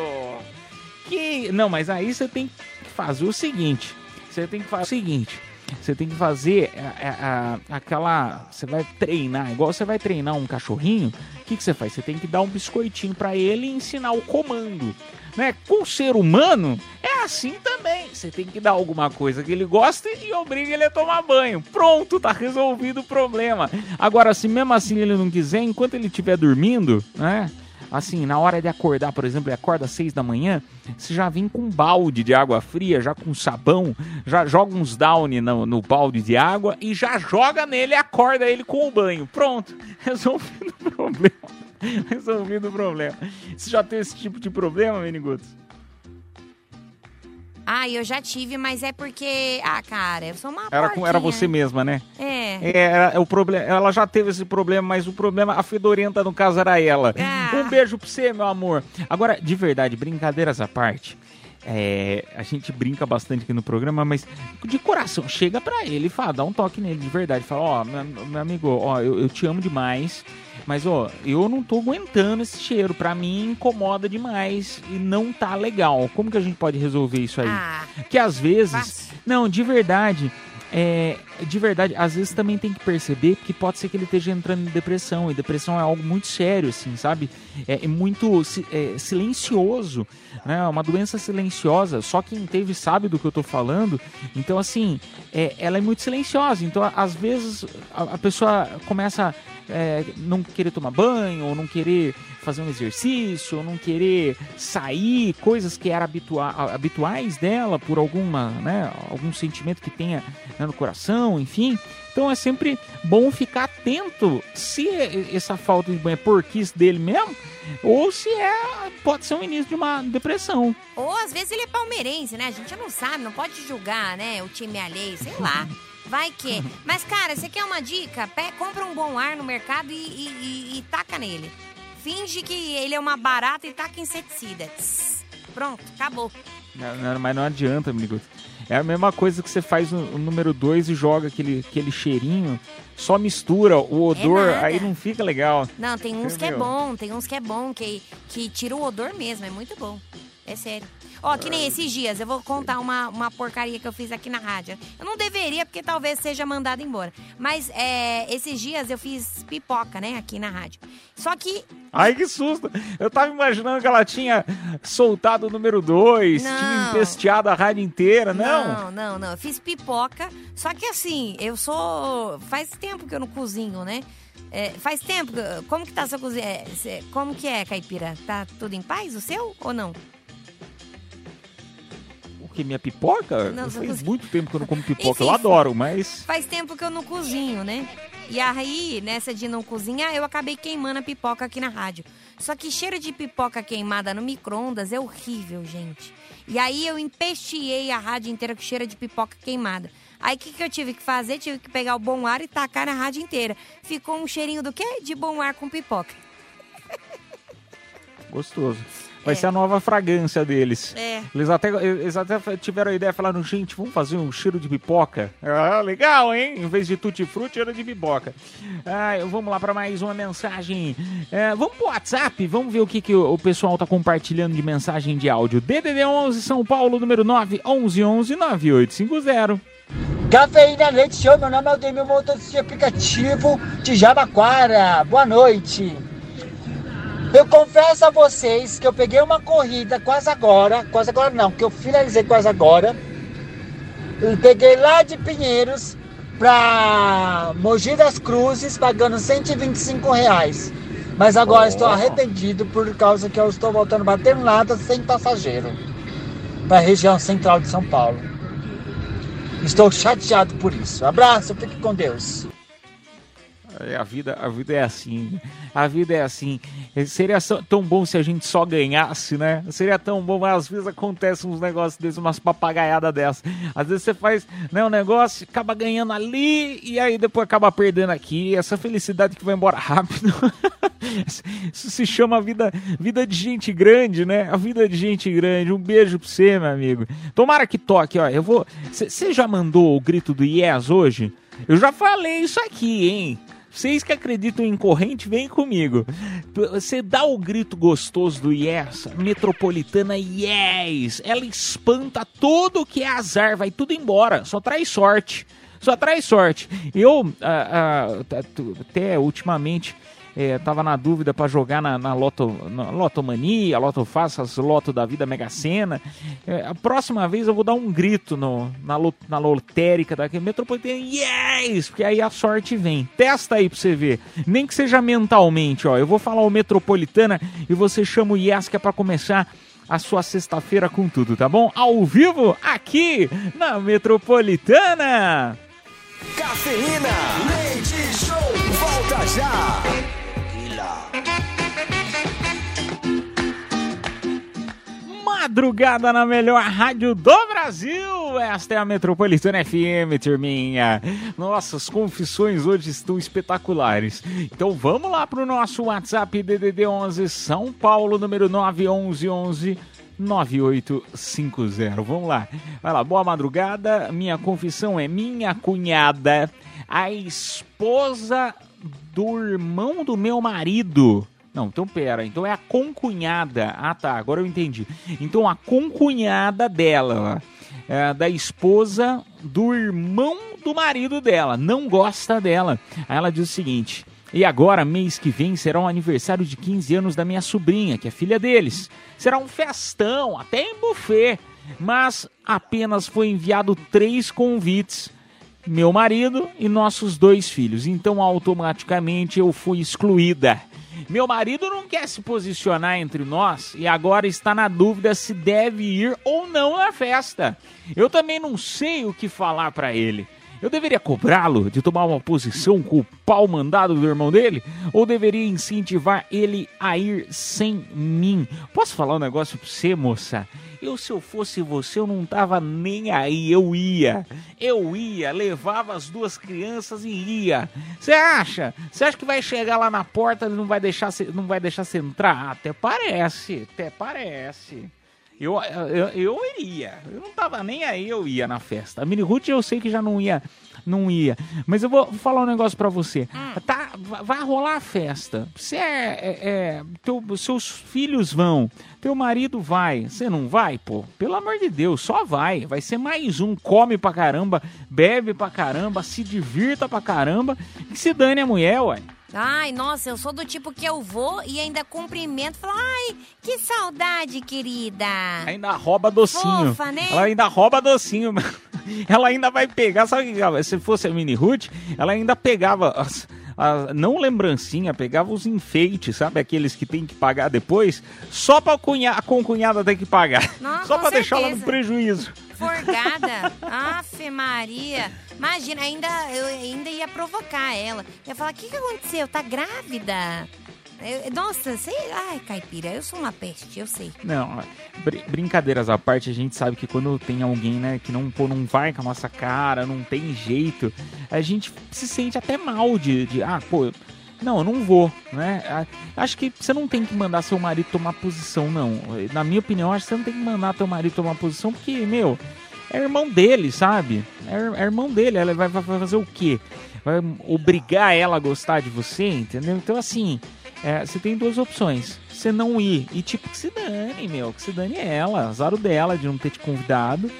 Que... Não, mas aí você tem que fazer o seguinte. Você tem que fazer o seguinte. Você tem que fazer a- a- a- aquela. Você vai treinar, igual você vai treinar um cachorrinho. O que, que você faz? Você tem que dar um biscoitinho pra ele e ensinar o comando. Né? Com o ser humano, é assim também. Você tem que dar alguma coisa que ele gosta e obriga ele a tomar banho. Pronto, tá resolvido o problema. Agora, se mesmo assim ele não quiser, enquanto ele estiver dormindo, né? Assim, na hora de acordar, por exemplo, ele acorda às seis da manhã, você já vem com um balde de água fria, já com sabão, já joga uns downy no, no balde de água e já joga nele e acorda ele com o banho. Pronto, resolvido o problema. Resolvido o problema. Você já teve esse tipo de problema, Menigutos? Ah, eu já tive, mas é porque. Ah, cara, eu sou uma. Era, era você mesma, né? É. É, era- é o problema, ela já teve esse problema, mas o problema, a fedorenta no caso era ela. Ah. Um beijo pra você, meu amor. Agora, de verdade, brincadeiras à parte, é, a gente brinca bastante aqui no programa, mas de coração, chega pra ele e fala, dá um toque nele de verdade. Fala, ó, meu, meu amigo, ó, eu, eu te amo demais, mas ó, eu não tô aguentando esse cheiro. Pra mim incomoda demais e não tá legal. Como que a gente pode resolver isso aí? Ah, que às vezes. Não, de verdade. É, de verdade, às vezes também tem que perceber que pode ser que ele esteja entrando em depressão, e depressão é algo muito sério, assim, sabe? É, é muito é, silencioso, né? É uma doença silenciosa, só quem teve sabe do que eu tô falando. Então, assim, é, ela é muito silenciosa. Então, às vezes, a, a pessoa começa é, não querer tomar banho, ou não querer fazer um exercício, ou não querer sair, coisas que eram habitua habituais dela por alguma, né, algum sentimento que tenha né, no coração, enfim. Então é sempre bom ficar atento se essa falta de banho é porquice dele mesmo, ou se é pode ser um início de uma depressão. Ou às vezes ele é palmeirense, né? A gente não sabe, não pode julgar, né? O time alheio, sei lá. Vai que. Mas, cara, você quer uma dica? Pe- compra um bom ar no mercado e, e- e- e taca nele. Finge que ele é uma barata e taca inseticida. Tss. Pronto, acabou. Não, não, mas não adianta, amigo. É a mesma coisa que você faz o, o número 2 e joga aquele, aquele cheirinho, só mistura o odor, nada. aí não fica legal. Não, tem uns que é Entendeu? bom, tem uns que é bom, que, que tira o odor mesmo, é muito bom. É sério. Ó, que nem esses dias, eu vou contar uma, uma porcaria que eu fiz aqui na rádio. Eu não deveria, porque talvez seja mandado embora. Mas é, esses dias eu fiz pipoca, né, aqui na rádio. Só que Ai, que susto! Eu tava imaginando que ela tinha soltado o número 2, tinha empesteado a rádio inteira, não? Não, não, não. Eu fiz pipoca. Só que assim, eu sou. Faz tempo que eu não cozinho, né? É, faz tempo. Como que tá a sua cozinha? É, Como que é, caipira? Tá tudo em paz, o seu ou não? Que, minha pipoca? Não, Faz muito tempo que eu não como pipoca, Enfim, eu adoro, mas... Faz tempo que eu não cozinho, né? E aí, nessa de não cozinhar, eu acabei queimando a pipoca aqui na rádio. Só que cheiro de pipoca queimada no micro-ondas é horrível, gente. E aí eu empesteei a rádio inteira com cheiro de pipoca queimada. Aí o que, que eu tive que fazer? Tive que pegar o bom ar e tacar na rádio inteira. Ficou um cheirinho do quê? De bom ar com pipoca. Gostoso. Vai ser a nova fragrância deles. É. Eles até, eles até tiveram a ideia, falaram, gente, vamos fazer um cheiro de pipoca. Ah, legal, hein? Em vez de tutti-frutti, cheiro de pipoca. Ah, vamos lá para mais uma mensagem. É, vamos pro WhatsApp, vamos ver o que, que o, pessoal tá compartilhando de mensagem de áudio. DDD 11 São Paulo, número 9 11 11 9850. Cafeína Leite Show, meu nome é Aldemir Motorista de aplicativo de Jabaquara. Boa noite. Eu confesso a vocês que eu peguei uma corrida quase agora, quase agora não, que eu finalizei quase agora. E peguei lá de Pinheiros pra Mogi das Cruzes pagando 125 reais. Mas agora estou arrependido por causa que eu estou voltando bater nada sem passageiro para a região central de São Paulo. Estou chateado por isso. Abraço, fique com Deus. É, A vida, a vida é assim. A vida é assim. Seria só- tão bom se a gente só ganhasse, né? Seria tão bom, mas às vezes acontecem uns negócios desses, umas papagaiadas dessas. Às vezes você faz né, um negócio, acaba ganhando ali e aí depois acaba perdendo aqui. Essa felicidade que vai embora rápido. Isso se chama vida, vida de gente grande, né? A vida de gente grande. Um beijo pra você, meu amigo. Tomara que toque, ó. Eu vou. Você já mandou o grito do Yes hoje? Eu já falei isso aqui, hein? Vocês que acreditam em corrente, vem comigo. Você dá o grito gostoso do Yes, metropolitana Yes. Ela espanta tudo que é azar, vai tudo embora, só traz sorte. Só traz sorte. Eu, ah, ah, até ultimamente, é, tava na dúvida para jogar na, na, Loto, na Lotomania, Loto Fácil, as Loto da Vida Mega Sena. É, a próxima vez eu vou dar um grito no, na, lo- na lotérica daqui, Metropolitana, yes! Porque aí a sorte vem. Testa aí pra você ver. Nem que seja mentalmente, ó. Eu vou falar o Metropolitana e você chama o yes, que é pra começar a sua sexta-feira com tudo, tá bom? Ao vivo, aqui na Metropolitana! Cafeína, leite show, volta já. Madrugada na melhor rádio do Brasil. Esta é a Metropolitana FM, turminha. Nossas confissões hoje estão espetaculares. Então vamos lá pro nosso WhatsApp DDD 11 São Paulo, número 911 9850. Vamos lá. Vai lá, boa madrugada. Minha confissão é minha cunhada, a esposa do irmão do meu marido. Não, então pera, então é a concunhada. Ah tá, agora eu entendi. Então a concunhada dela, é, da esposa do irmão do marido dela, não gosta dela. Aí ela diz o seguinte: e agora, mês que vem, será um aniversário de 15 anos da minha sobrinha, que é filha deles. Será um festão, até em buffet. Mas apenas foi enviado três convites meu marido e nossos dois filhos. Então, automaticamente eu fui excluída. Meu marido não quer se posicionar entre nós e agora está na dúvida se deve ir ou não na festa. Eu também não sei o que falar para ele. Eu deveria cobrá-lo de tomar uma posição com o pau mandado do irmão dele? Ou deveria incentivar ele a ir sem mim? Posso falar um negócio pra você, moça? Eu, se eu fosse você, eu não tava nem aí, eu ia. Eu ia, levava as duas crianças e ia. Você acha? Você acha que vai chegar lá na porta e não vai deixar não vai deixar você entrar? Até parece, até parece. Eu, eu, eu iria. Eu não tava nem aí, eu ia na festa. A Mini Ruth eu sei que já não ia, não ia. Mas eu vou falar um negócio pra você. Tá, va- vai rolar a festa. Você é, é- é- teu- seus filhos vão, teu marido vai. Você não vai, pô? Pelo amor de Deus, só vai. Vai ser mais um. Come pra caramba, bebe pra caramba, se divirta pra caramba. E se dane a mulher, ué. Ai, nossa, eu sou do tipo que eu vou e ainda cumprimento. Falo, ai, que saudade, querida. Ainda rouba docinho. Fofa, né? Ela ainda rouba docinho. Ela ainda vai pegar, sabe o que ela- se fosse a Mini Ruth, ela ainda pegava as, não lembrancinha, pegava os enfeites, sabe? Aqueles que tem que pagar depois, só pra cunha, a concunhada ter que pagar. Não, só pra deixar ela no certeza. prejuízo. Forgada. Afe Maria. Imagina, ainda, eu ainda ia provocar ela. Ia falar, o que, que aconteceu? Tá grávida? Eu- nossa, sei. Ai, caipira, eu sou uma peste, eu sei. Não, br- brincadeiras à parte, a gente sabe que quando tem alguém, né, que não, pô, não vai com a nossa cara, não tem jeito, a gente se sente até mal de, de ah, pô, não, eu não vou, né? Acho que você não tem que mandar seu marido tomar posição, não. Na minha opinião, acho que você não tem que mandar teu marido tomar posição, porque, meu, é irmão dele, sabe? É, é irmão dele, ela vai, fazer o quê? Vai obrigar ela a gostar de você, entendeu? Então, assim, é, você tem duas opções. Você não ir e, tipo, que se dane, meu, que se dane ela. Azar dela de não ter te convidado.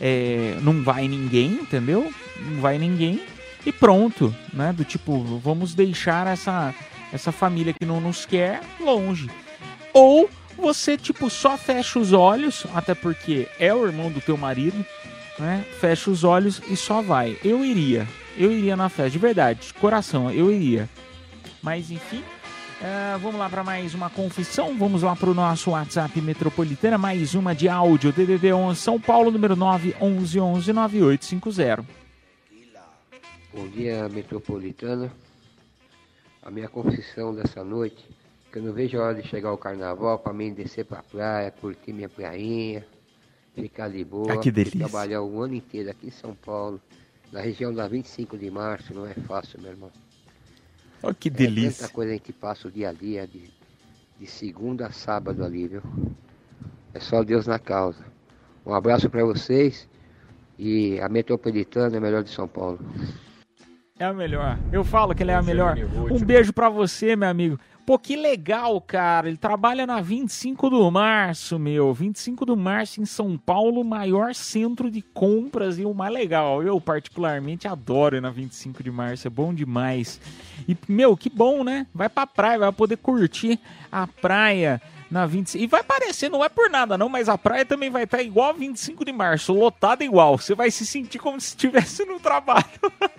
É, não vai ninguém, entendeu? Não vai ninguém. E pronto, né? Do tipo, vamos deixar essa, essa família que não nos quer longe. Ou você, tipo, só fecha os olhos, até porque é o irmão do teu marido. né? Fecha os olhos e só vai. Eu iria. Eu iria na festa, de verdade, de coração, eu iria. Mas enfim, é, vamos lá para mais uma confissão. Vamos lá para o nosso WhatsApp Metropolitana, mais uma de áudio, DDD 11 São Paulo, número 9 11 11 9850. Bom dia, metropolitana. A minha confissão dessa noite, que eu não vejo a hora de chegar o carnaval para mim descer pra praia, curtir minha prainha, ficar de boa. Ah, que delícia. Trabalhar o ano inteiro aqui em São Paulo, na região da 25 de março, não é fácil, meu irmão. Olha que É delícia. tanta coisa a gente passa o dia a dia, de, de segunda a sábado ali, viu? É só Deus na causa. Um abraço para vocês e a metropolitana é a melhor de São Paulo. É a melhor. Eu falo que ele é a melhor. Um beijo pra você, meu amigo. Pô, que legal, cara. Ele trabalha na 25 do março, meu. 25 do março em São Paulo, maior centro de compras e o mais legal. Eu, particularmente, adoro ir na 25 de março. É bom demais. E, meu, que bom, né? Vai pra praia, vai poder curtir a praia na 25. E vai parecer, não é por nada não, mas a praia também vai estar igual a 25 de março, lotada igual. Você vai se sentir como se estivesse no trabalho.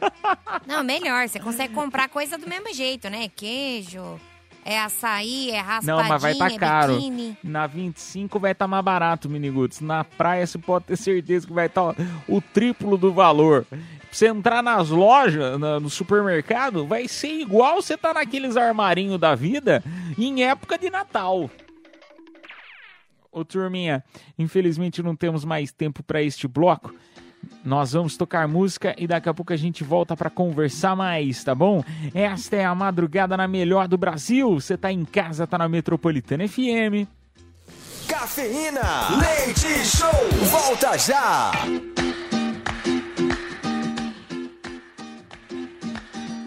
Não, melhor, você consegue comprar coisa do mesmo jeito, né? Queijo, é açaí, é raspadinha, Não, mas vai estar é caro. biquíni. Na 25 vai estar mais barato, Miniguts. Na praia você pode ter certeza que vai estar o triplo do valor. Pra você entrar nas lojas, na- no supermercado, vai ser igual você tá naqueles armarinhos da vida em época de Natal. Ô turminha, infelizmente não temos mais tempo para este bloco. Nós vamos tocar música e daqui a pouco a gente volta para conversar mais, tá bom? Esta é a madrugada na melhor do Brasil. Você tá em casa, tá na Metropolitana FM. Cafeína, leite show, volta já.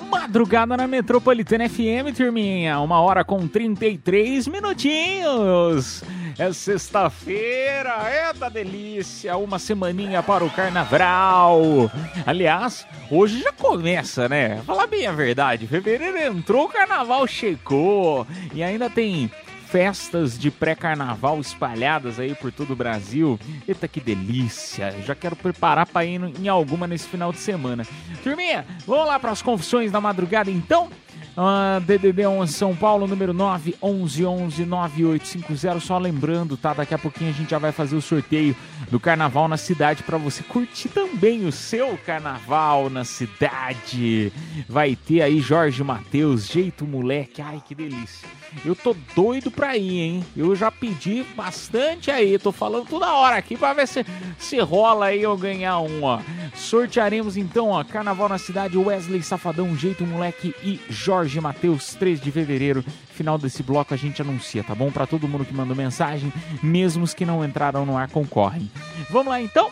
Madrugada na Metropolitana FM, turminha. Uma hora com 33 minutinhos. É sexta-feira, é da delícia. Uma semaninha para o carnaval. Aliás, hoje já começa, né? Falar bem a verdade. Fevereiro entrou, o carnaval chegou. E ainda tem festas de pré-carnaval espalhadas aí por todo o Brasil. Eita, que delícia! Já quero preparar para ir em alguma nesse final de semana. Turminha, vamos lá para as confissões da madrugada então? Ah, DDD 11 São Paulo, número 9 11 11 9850. Só lembrando, tá? Daqui a pouquinho a gente já vai fazer o sorteio do carnaval na cidade para você curtir também o seu carnaval na cidade. Vai ter aí Jorge Matheus, jeito moleque. Ai, que delícia. Eu tô doido pra ir, hein? Eu já pedi bastante aí. Tô falando toda hora aqui pra ver se, se rola aí eu ganhar um, ó. Sortearemos então, ó. Carnaval na cidade, Wesley Safadão, Jeito Moleque e Jorge Matheus, 3 de fevereiro. Final desse bloco a gente anuncia, tá bom? Pra todo mundo que mandou mensagem, mesmo os que não entraram no ar concorrem. Vamos lá então?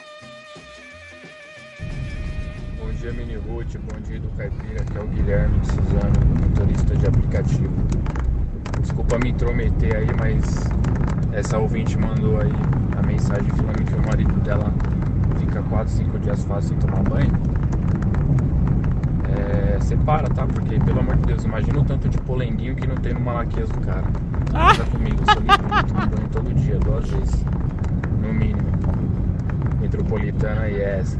Bom dia, Mini Ruth. Bom dia do Caipira. Aqui é o Guilherme de Suzano, motorista de aplicativo. Desculpa me intrometer aí, mas essa ouvinte mandou aí a mensagem falando que o marido dela fica 4, 5 dias fácil sem tomar banho. É, separa, tá? Porque, pelo amor de Deus, imagina o tanto de polenguinho que não tem no malaquias do cara. Conta comigo, eu sou muito, tomo banho todo dia, duas vezes, no mínimo. Metropolitana, yes.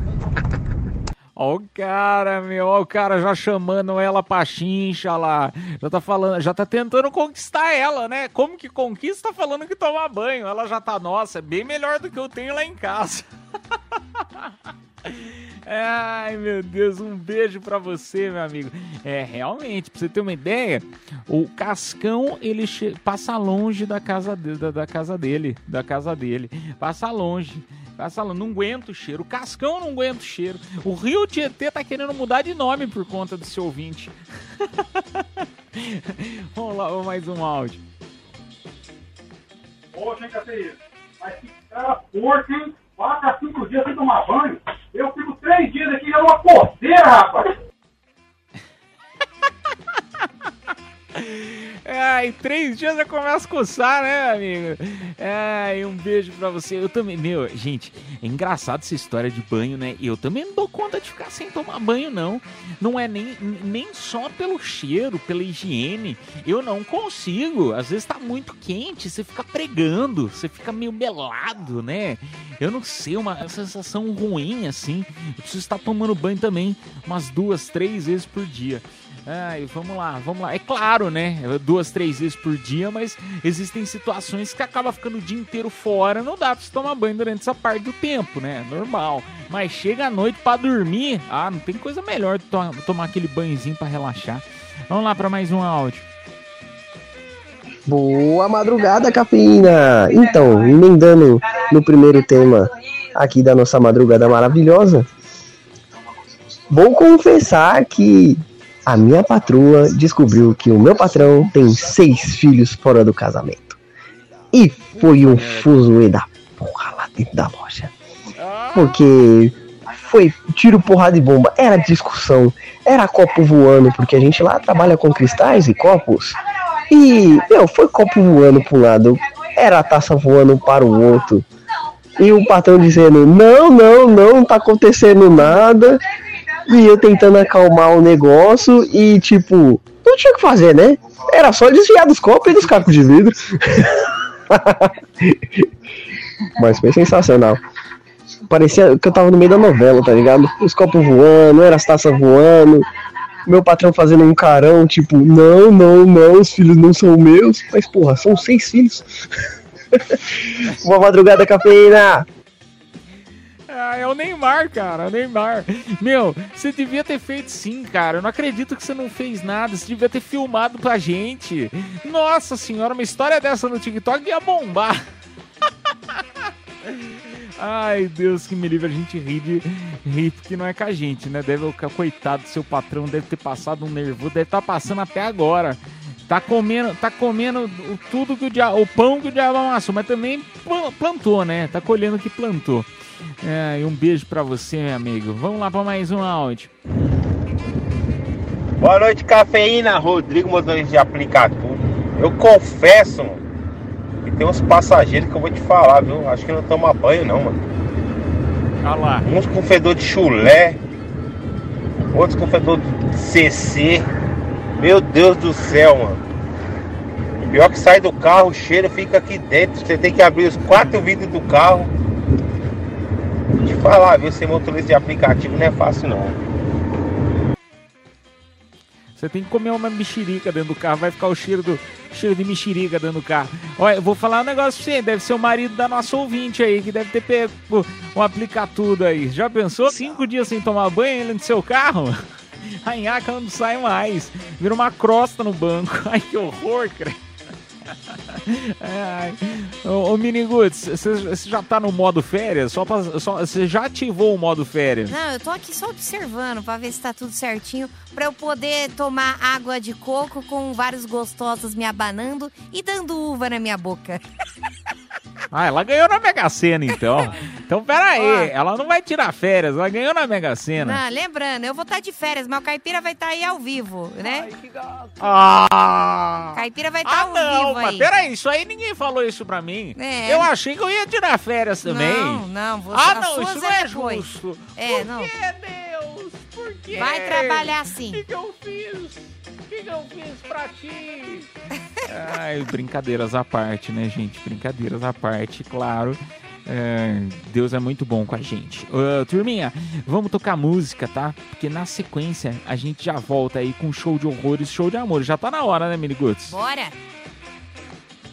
Ó o cara, meu, ó o cara já chamando ela pra chincha lá. Já tá falando, já tá tentando conquistar ela, né? Como que conquista falando que toma banho? Ela já tá, nossa, é bem melhor do que eu tenho lá em casa. Ai, meu Deus, um beijo pra você, meu amigo. É, realmente, pra você ter uma ideia, o Cascão, ele passa longe da casa, de- da, da casa dele, da casa dele. Passa longe. Passa longe, não aguenta o cheiro. O Cascão não aguenta o cheiro. O Rio Tietê tá querendo mudar de nome por conta do seu ouvinte. Vamos lá, vamos mais um áudio. Poxa, Caterina, que cara porco, 4 a 5 dias sem tomar banho. Eu fico 3 dias aqui é uma coceira, rapaz. Ai, três dias já começa a coçar, né, amigo? Ai, um beijo pra você. Eu também, meu, gente, é engraçado essa história de banho, né? Eu também não dou conta de ficar sem tomar banho, não. Não é nem, nem só pelo cheiro, pela higiene. Eu não consigo. Às vezes tá muito quente, você fica pregando, você fica meio melado, né? Eu não sei, uma sensação ruim assim. Eu preciso estar tomando banho também umas duas, três vezes por dia. Ai, vamos lá, vamos lá. É claro, né? Duas, três vezes por dia, mas existem situações que acaba ficando o dia inteiro fora. Não dá pra você tomar banho durante essa parte do tempo, né? Normal. Mas chega à noite pra dormir. Ah, não tem coisa melhor do que to- tomar aquele banhozinho pra relaxar. Vamos lá pra mais um áudio. Boa madrugada, cafeína! Então, emendando no primeiro tema aqui da nossa madrugada maravilhosa, vou confessar que a minha patroa descobriu que o meu patrão tem seis filhos fora do casamento. E foi um fuzuê da porra lá dentro da loja. Porque foi tiro, porrada e bomba, era discussão, era copo voando, porque a gente lá trabalha com cristais e copos. E, meu, foi copo voando para um lado, era taça voando para o outro. E o patrão dizendo: Não, não, não tá acontecendo nada. E eu tentando acalmar o negócio e, tipo, não tinha o que fazer, né? Era só desviar dos copos e dos cacos de vidro. Mas foi sensacional. Parecia que eu tava no meio da novela, tá ligado? Os copos voando, era as taças voando. Meu patrão fazendo um carão, tipo, não, não, não, os filhos não são meus. Mas, porra, são seis filhos. Boa madrugada, cafeína! Ah, é o Neymar, cara, o Neymar. Meu, você devia ter feito sim, cara. Eu não acredito que você não fez nada. Você devia ter filmado pra gente. Nossa senhora, uma história dessa no TikTok ia bombar. Ai, Deus que me livre, a gente ri de rir porque não é com a gente, né? Deve coitado do seu patrão, deve ter passado um nervoso, deve estar passando até agora. Tá comendo, tá comendo tudo que o diabo, o pão que o diabo amassou, mas também pla- plantou, né? Tá colhendo o que plantou. É, e um beijo pra você, meu amigo. Vamos lá pra mais um áudio. Boa noite, cafeína. Rodrigo, motorista de aplicativo. Eu confesso, mano, que tem uns passageiros que eu vou te falar, viu? Acho que não toma banho, não, mano. Olha lá. Uns com fedor de chulé, outros com fedor de CC. Meu Deus do céu, mano. Pior que sai do carro, o cheiro fica aqui dentro. Você tem que abrir os quatro vidros do carro. Te falar, viu? Ser motorista de aplicativo não é fácil, não. Você tem que comer uma mexerica dentro do carro, vai ficar o cheiro do cheiro de mexerica dentro do carro. Olha, eu vou falar um negócio pra você, deve ser o marido da nossa ouvinte aí, que deve ter pego um aplicar tudo aí. Já pensou? Cinco dias sem tomar banho ele no seu carro? A nhaca não sai mais. Vira uma crosta no banco. Ai, que horror, credo. Ai, ô, ô Miniguts, você você já tá no modo férias? Só você já ativou o modo férias? Não, eu tô aqui só observando pra ver se tá tudo certinho, pra eu poder tomar água de coco com vários gostosos me abanando e dando uva na minha boca. Ah, ela ganhou na Mega Sena, então. Então, pera aí, ela não vai tirar férias, ela ganhou na Mega Sena. Não, lembrando, eu vou estar de férias, mas o Caipira vai estar aí ao vivo, né? Ah! Caipira vai estar ao Não, vivo mas aí. peraí, isso aí ninguém falou isso pra mim. É. Eu achei que eu ia tirar férias também. Não, não, você, Ah, não, isso não é depois. justo. É, não. Deus? Por quê? Vai trabalhar sim. O que, que eu fiz? O que, que eu fiz pra ti? Ai, brincadeiras à parte, né, gente? Brincadeiras à parte, claro. É, Deus é muito bom com a gente. Ô, turminha, vamos tocar música, tá? Porque na sequência a gente já volta aí com show de horrores, show de amor. Já tá na hora, né, Miniguts? Bora!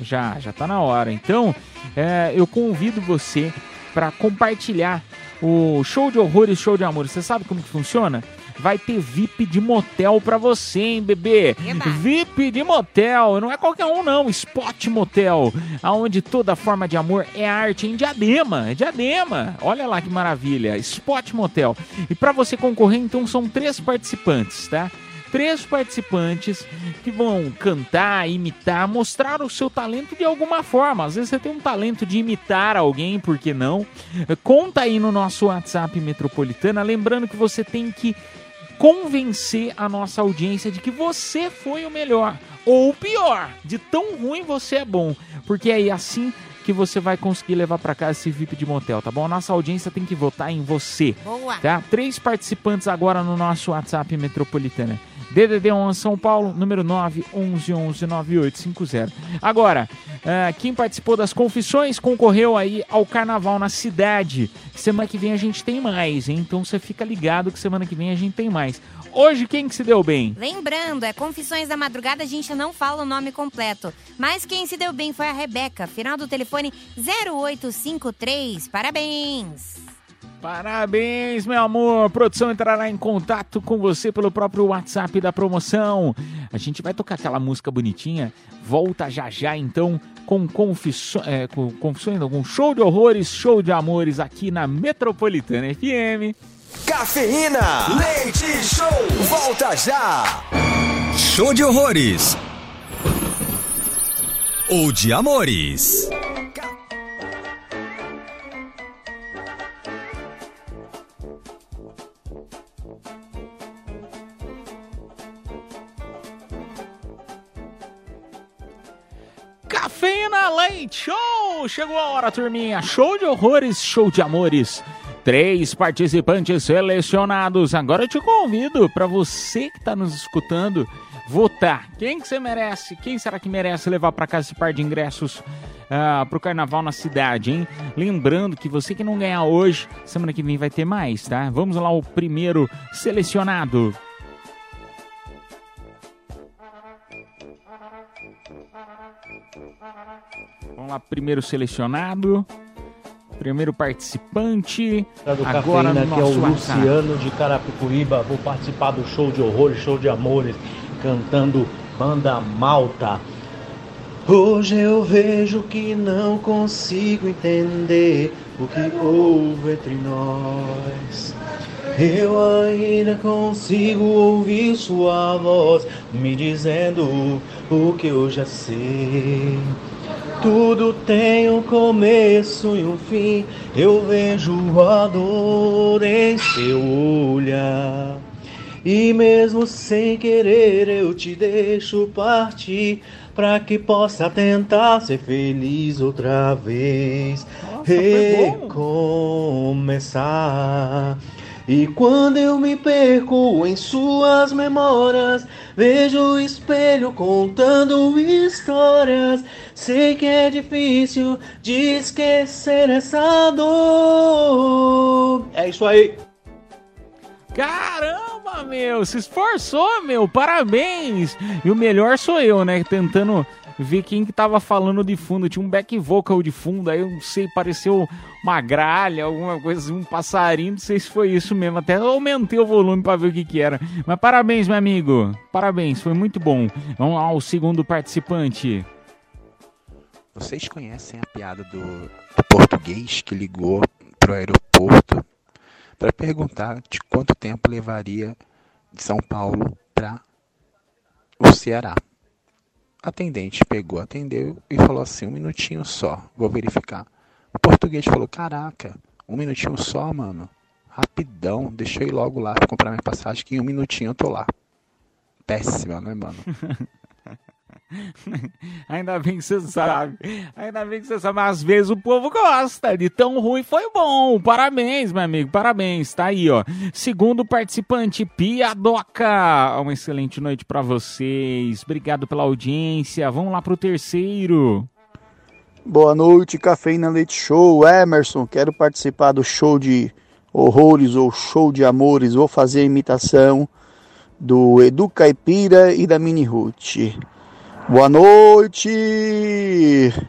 Já, já tá na hora. Então, é, eu convido você para compartilhar o show de horrores, show de amor. Você sabe como que funciona? Vai ter VIP de motel pra você, hein, bebê? VIP de motel, não é qualquer um não, Spot Motel, aonde toda forma de amor é arte em diadema, é diadema. Olha lá que maravilha, Spot Motel. E pra você concorrer, então são três participantes, tá? Três participantes que vão cantar, imitar, mostrar o seu talento de alguma forma. Às vezes você tem um talento de imitar alguém, por que não? Conta aí no nosso WhatsApp Metropolitana, lembrando que você tem que convencer a nossa audiência de que você foi o melhor. ou pior, de tão ruim você é bom, porque é assim que você vai conseguir levar pra casa esse VIP de motel, tá bom? A nossa audiência tem que votar em você. Boa. Tá? Três participantes agora no nosso WhatsApp Metropolitana. DDD 11 São Paulo, número 9 11 11 9850. Agora, ah, quem participou das confissões concorreu aí ao carnaval na cidade. Semana que vem a gente tem mais, hein? Então você fica ligado que semana que vem a gente tem mais. Hoje, quem que se deu bem? Lembrando, é Confissões da Madrugada, a gente não fala o nome completo. Mas quem se deu bem foi a Rebeca, final do telefone 0853. Parabéns! Parabéns, meu amor. A produção entrará em contato com você pelo próprio WhatsApp da promoção. A gente vai tocar aquela música bonitinha. Volta já já, então, com, confissões, é, com confissões, com show de horrores, show de amores aqui na Metropolitana FM. Cafeína, leite show, volta já. Show de horrores. Ou de amores. Cafeína Leite Show! Chegou a hora, turminha. Show de horrores, show de amores. Três participantes selecionados. Agora eu te convido para você que está nos escutando votar. Quem que você merece? Quem será que merece levar para casa esse par de ingressos ah, pro carnaval na cidade, hein? Lembrando que você que não ganhar hoje, semana que vem vai ter mais, tá? Vamos lá, o primeiro selecionado. Vamos lá, primeiro selecionado. Primeiro participante. do Agora Cafeína, no que é o. Luciano de Carapicuíba. Vou participar do show de horrores, show de amores, cantando Banda Malta. Hoje eu vejo que não consigo entender o que houve entre nós. Eu ainda consigo ouvir sua voz me dizendo o que eu já sei. Tudo tem um começo e um fim. Eu vejo a dor em seu olhar. E mesmo sem querer, eu te deixo partir. Pra que possa tentar ser feliz outra vez. Recomeçar. E quando eu me perco em suas memórias, vejo o espelho contando histórias. Sei que é difícil de esquecer essa dor. É isso aí. Caramba, meu, se esforçou, meu, parabéns! E o melhor sou eu, né, tentando ver quem que tava falando de fundo. Tinha um back vocal de fundo, aí eu não sei, pareceu uma gralha, alguma coisa assim, um passarinho, não sei se foi isso mesmo. Até aumentei o volume pra ver o que que era. Mas parabéns, meu amigo, parabéns, foi muito bom. Vamos lá, o segundo participante. Vocês conhecem a piada do, do português que ligou pro aeroporto para perguntar de quanto tempo levaria de São Paulo para o Ceará? Atendente pegou, atendeu e falou assim: um minutinho só, vou verificar. O português falou: caraca, um minutinho só, mano. Rapidão, deixa logo lá comprar minha passagem, que em um minutinho eu tô lá. Péssima, né, mano? Ainda bem que você sabe. Ainda bem que você sabe. Às vezes o povo gosta. De tão ruim foi bom. Parabéns, meu amigo. Parabéns. Tá aí, ó. Segundo participante, Piadoca. Uma excelente noite pra vocês. Obrigado pela audiência. Vamos lá pro terceiro. Boa noite, Cafeína Leite Show. Emerson, quero participar do show de horrores ou show de amores. Vou fazer a imitação do Edu Caipira e da Mini Ruth. Boa noite,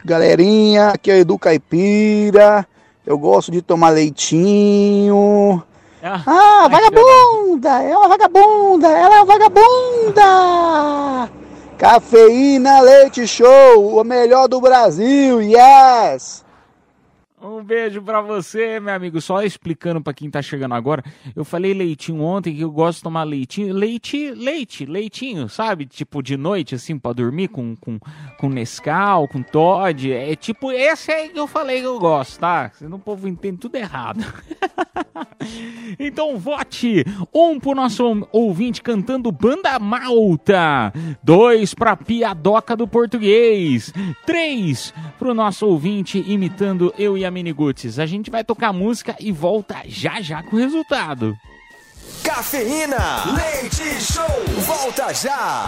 galerinha. Aqui é o Edu Caipira. Eu gosto de tomar leitinho. Ah, vagabunda! É uma vagabunda! Ela é uma vagabunda! Cafeína Leite Show, o melhor do Brasil, yes! Um beijo pra você, meu amigo. Só explicando pra quem tá chegando agora, eu falei leitinho ontem que eu gosto de tomar leitinho, leite, leite, leitinho, sabe? Tipo de noite, assim, pra dormir com, com, com Nescau, com Todd. É tipo, esse aí que eu falei que eu gosto, tá? Senão o povo entende tudo errado. então vote. Um pro nosso ouvinte cantando Banda Malta. Dois pra Piadoca do Português. Três pro nosso ouvinte imitando eu e a Miniguts. A gente vai tocar música e volta já já com o resultado. Cafeína, leite show, volta já.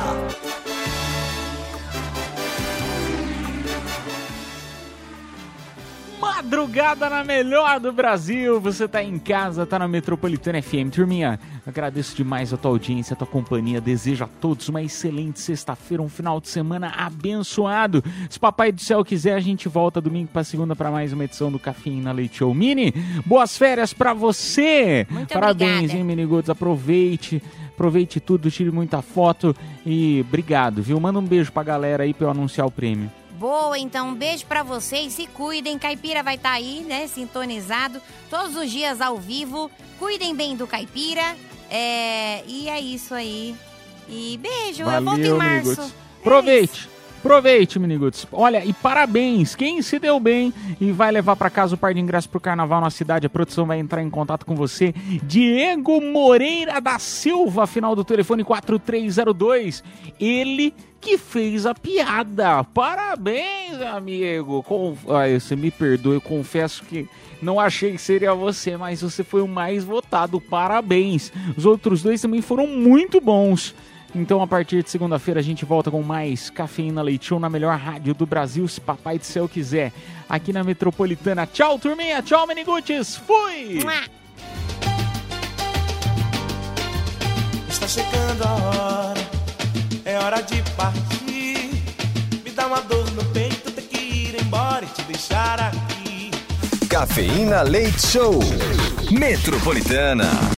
Madrugada na melhor do Brasil. Você tá em casa, tá na Metropolitana FM. Turminha, agradeço demais a tua audiência, a tua companhia. Desejo a todos uma excelente sexta-feira, um final de semana abençoado. Se papai do céu quiser, a gente volta domingo pra segunda para mais uma edição do Cafeína Leite Show Mini. Boas férias pra você. Muito Parabéns, obrigada. hein, Miniguts. Aproveite. Aproveite tudo, tire muita foto e obrigado, viu? Manda um beijo pra galera aí pra eu anunciar o prêmio. Boa, então um beijo pra vocês. Se cuidem. Caipira vai estar aí, né? Sintonizado todos os dias ao vivo. Cuidem bem do Caipira. É, e é isso aí. E beijo. eu volto em Valeu, março. Miniguts. Aproveite. Aproveite, Miniguts. Olha, e parabéns. Quem se deu bem e vai levar pra casa o par de ingressos pro carnaval na cidade, a produção vai entrar em contato com você. Diego Moreira da Silva, final do telefone 4302. Ele que fez a piada. Parabéns, amigo. Com... Ai, você me perdoe, eu confesso que não achei que seria você, mas você foi o mais votado. Parabéns. Os outros dois também foram muito bons. Então, a partir de segunda-feira, a gente volta com mais Cafeína Leite Show na melhor rádio do Brasil, se papai do céu quiser, aqui na Metropolitana. Tchau, turminha. Tchau, Meniguts. Fui! Está chegando a hora, é hora de partir. Me dá uma dor no peito, ter que ir embora e te deixar aqui. Cafeína Leite Show. Metropolitana.